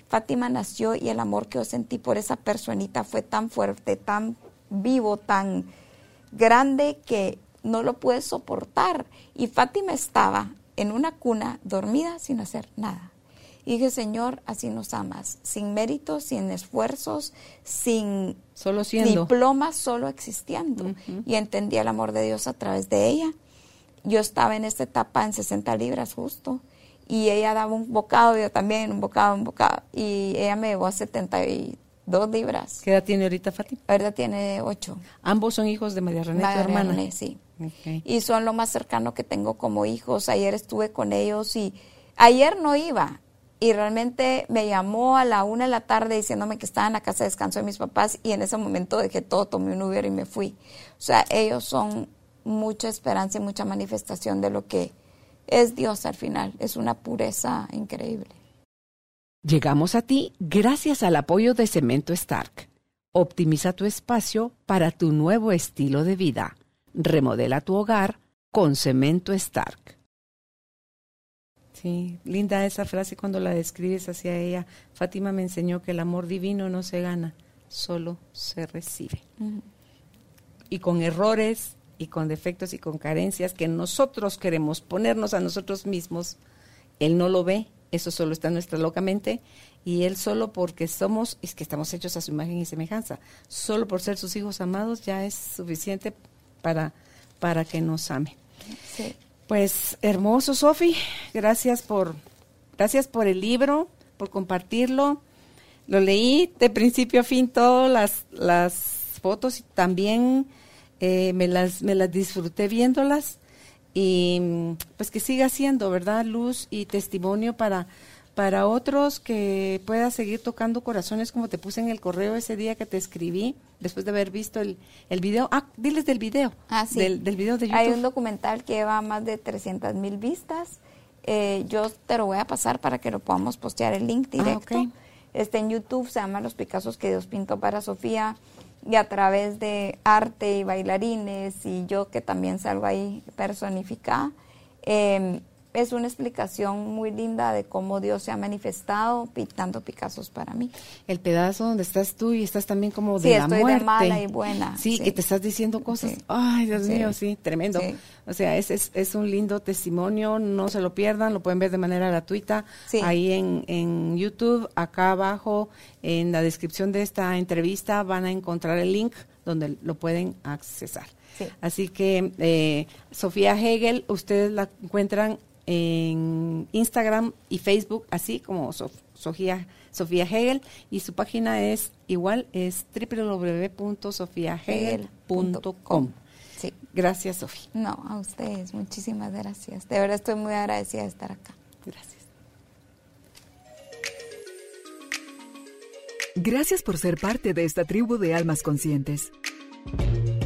Fátima nació y el amor que yo sentí por esa personita fue tan fuerte, tan vivo, tan grande que no lo pude soportar. Y Fátima estaba en una cuna dormida sin hacer nada. Y dije, Señor, así nos amas, sin méritos, sin esfuerzos, sin solo siendo. diplomas, solo existiendo. Y entendí el amor de Dios a través de ella. Yo estaba en esta etapa en 60 libras justo. Y ella daba un bocado, yo también, un bocado, un bocado. Y ella me llevó a 72 libras. ¿Qué edad tiene ahorita Fátima? Ahorita tiene 8. Ambos son hijos de María René, María tu hermana. René, sí. Y son lo más cercano que tengo como hijos. Ayer estuve con ellos y ayer no iba y realmente me llamó a la una de la tarde diciéndome que estaba en la casa de descanso de mis papás y en ese momento dejé todo, tomé un Uber y me fui. O sea, ellos son mucha esperanza y mucha manifestación de lo que es Dios al final. Es una pureza increíble. Llegamos a ti gracias al apoyo de Cemento Stark. Optimiza tu espacio para tu nuevo estilo de vida. Remodela tu hogar con Cemento Stark. Sí, linda esa frase cuando la describes hacia ella. Fátima me enseñó que el amor divino no se gana, solo se recibe. Y con errores y con defectos y con carencias que nosotros queremos ponernos a nosotros mismos, Él no lo ve, eso solo está en nuestra loca mente, y Él solo porque somos, es que estamos hechos a su imagen y semejanza, solo por ser sus hijos amados ya es suficiente para, para que nos ame. Sí. Pues hermoso, Sofi. Gracias por, gracias por el libro, por compartirlo. Lo leí de principio a fin todas las, las fotos y también eh, me, las, me las disfruté viéndolas. Y pues que siga siendo, ¿verdad? Luz y testimonio para, para otros que pueda seguir tocando corazones como te puse en el correo ese día que te escribí después de haber visto el, el video. Ah, diles del video. Ah, sí. Del, del video de YouTube. Hay un documental que lleva más de 300 mil vistas. Eh, yo te lo voy a pasar para que lo podamos postear el link directo. Ah. Está en YouTube, se llama Los Picassos que Dios pintó para Sofía. Y a través de arte y bailarines y yo que también salgo ahí personificada, eh, es una explicación muy linda de cómo Dios se ha manifestado pintando Picassos para mí. el pedazo donde estás tú y estás también como de Sí, la estoy muerte. de mala y buena. Sí, que te estás diciendo cosas. Sí. Ay, Dios mío, sí, tremendo. O sea, es, es, es un lindo testimonio, no se lo pierdan, lo pueden ver de manera gratuita Sí. ahí en, en YouTube, acá abajo, en la descripción de esta entrevista van a encontrar el link donde lo pueden accesar. Sí. Así que eh, Sofía Hegel, ustedes la encuentran en Instagram y Facebook, así como Sof- Sofía, Sofía Hegel, y su página es igual, es www.sofiahegel.com. Sí. Gracias, Sofía. No, a ustedes, muchísimas gracias. De verdad estoy muy agradecida de estar acá. Gracias. Gracias por ser parte de esta tribu de almas conscientes.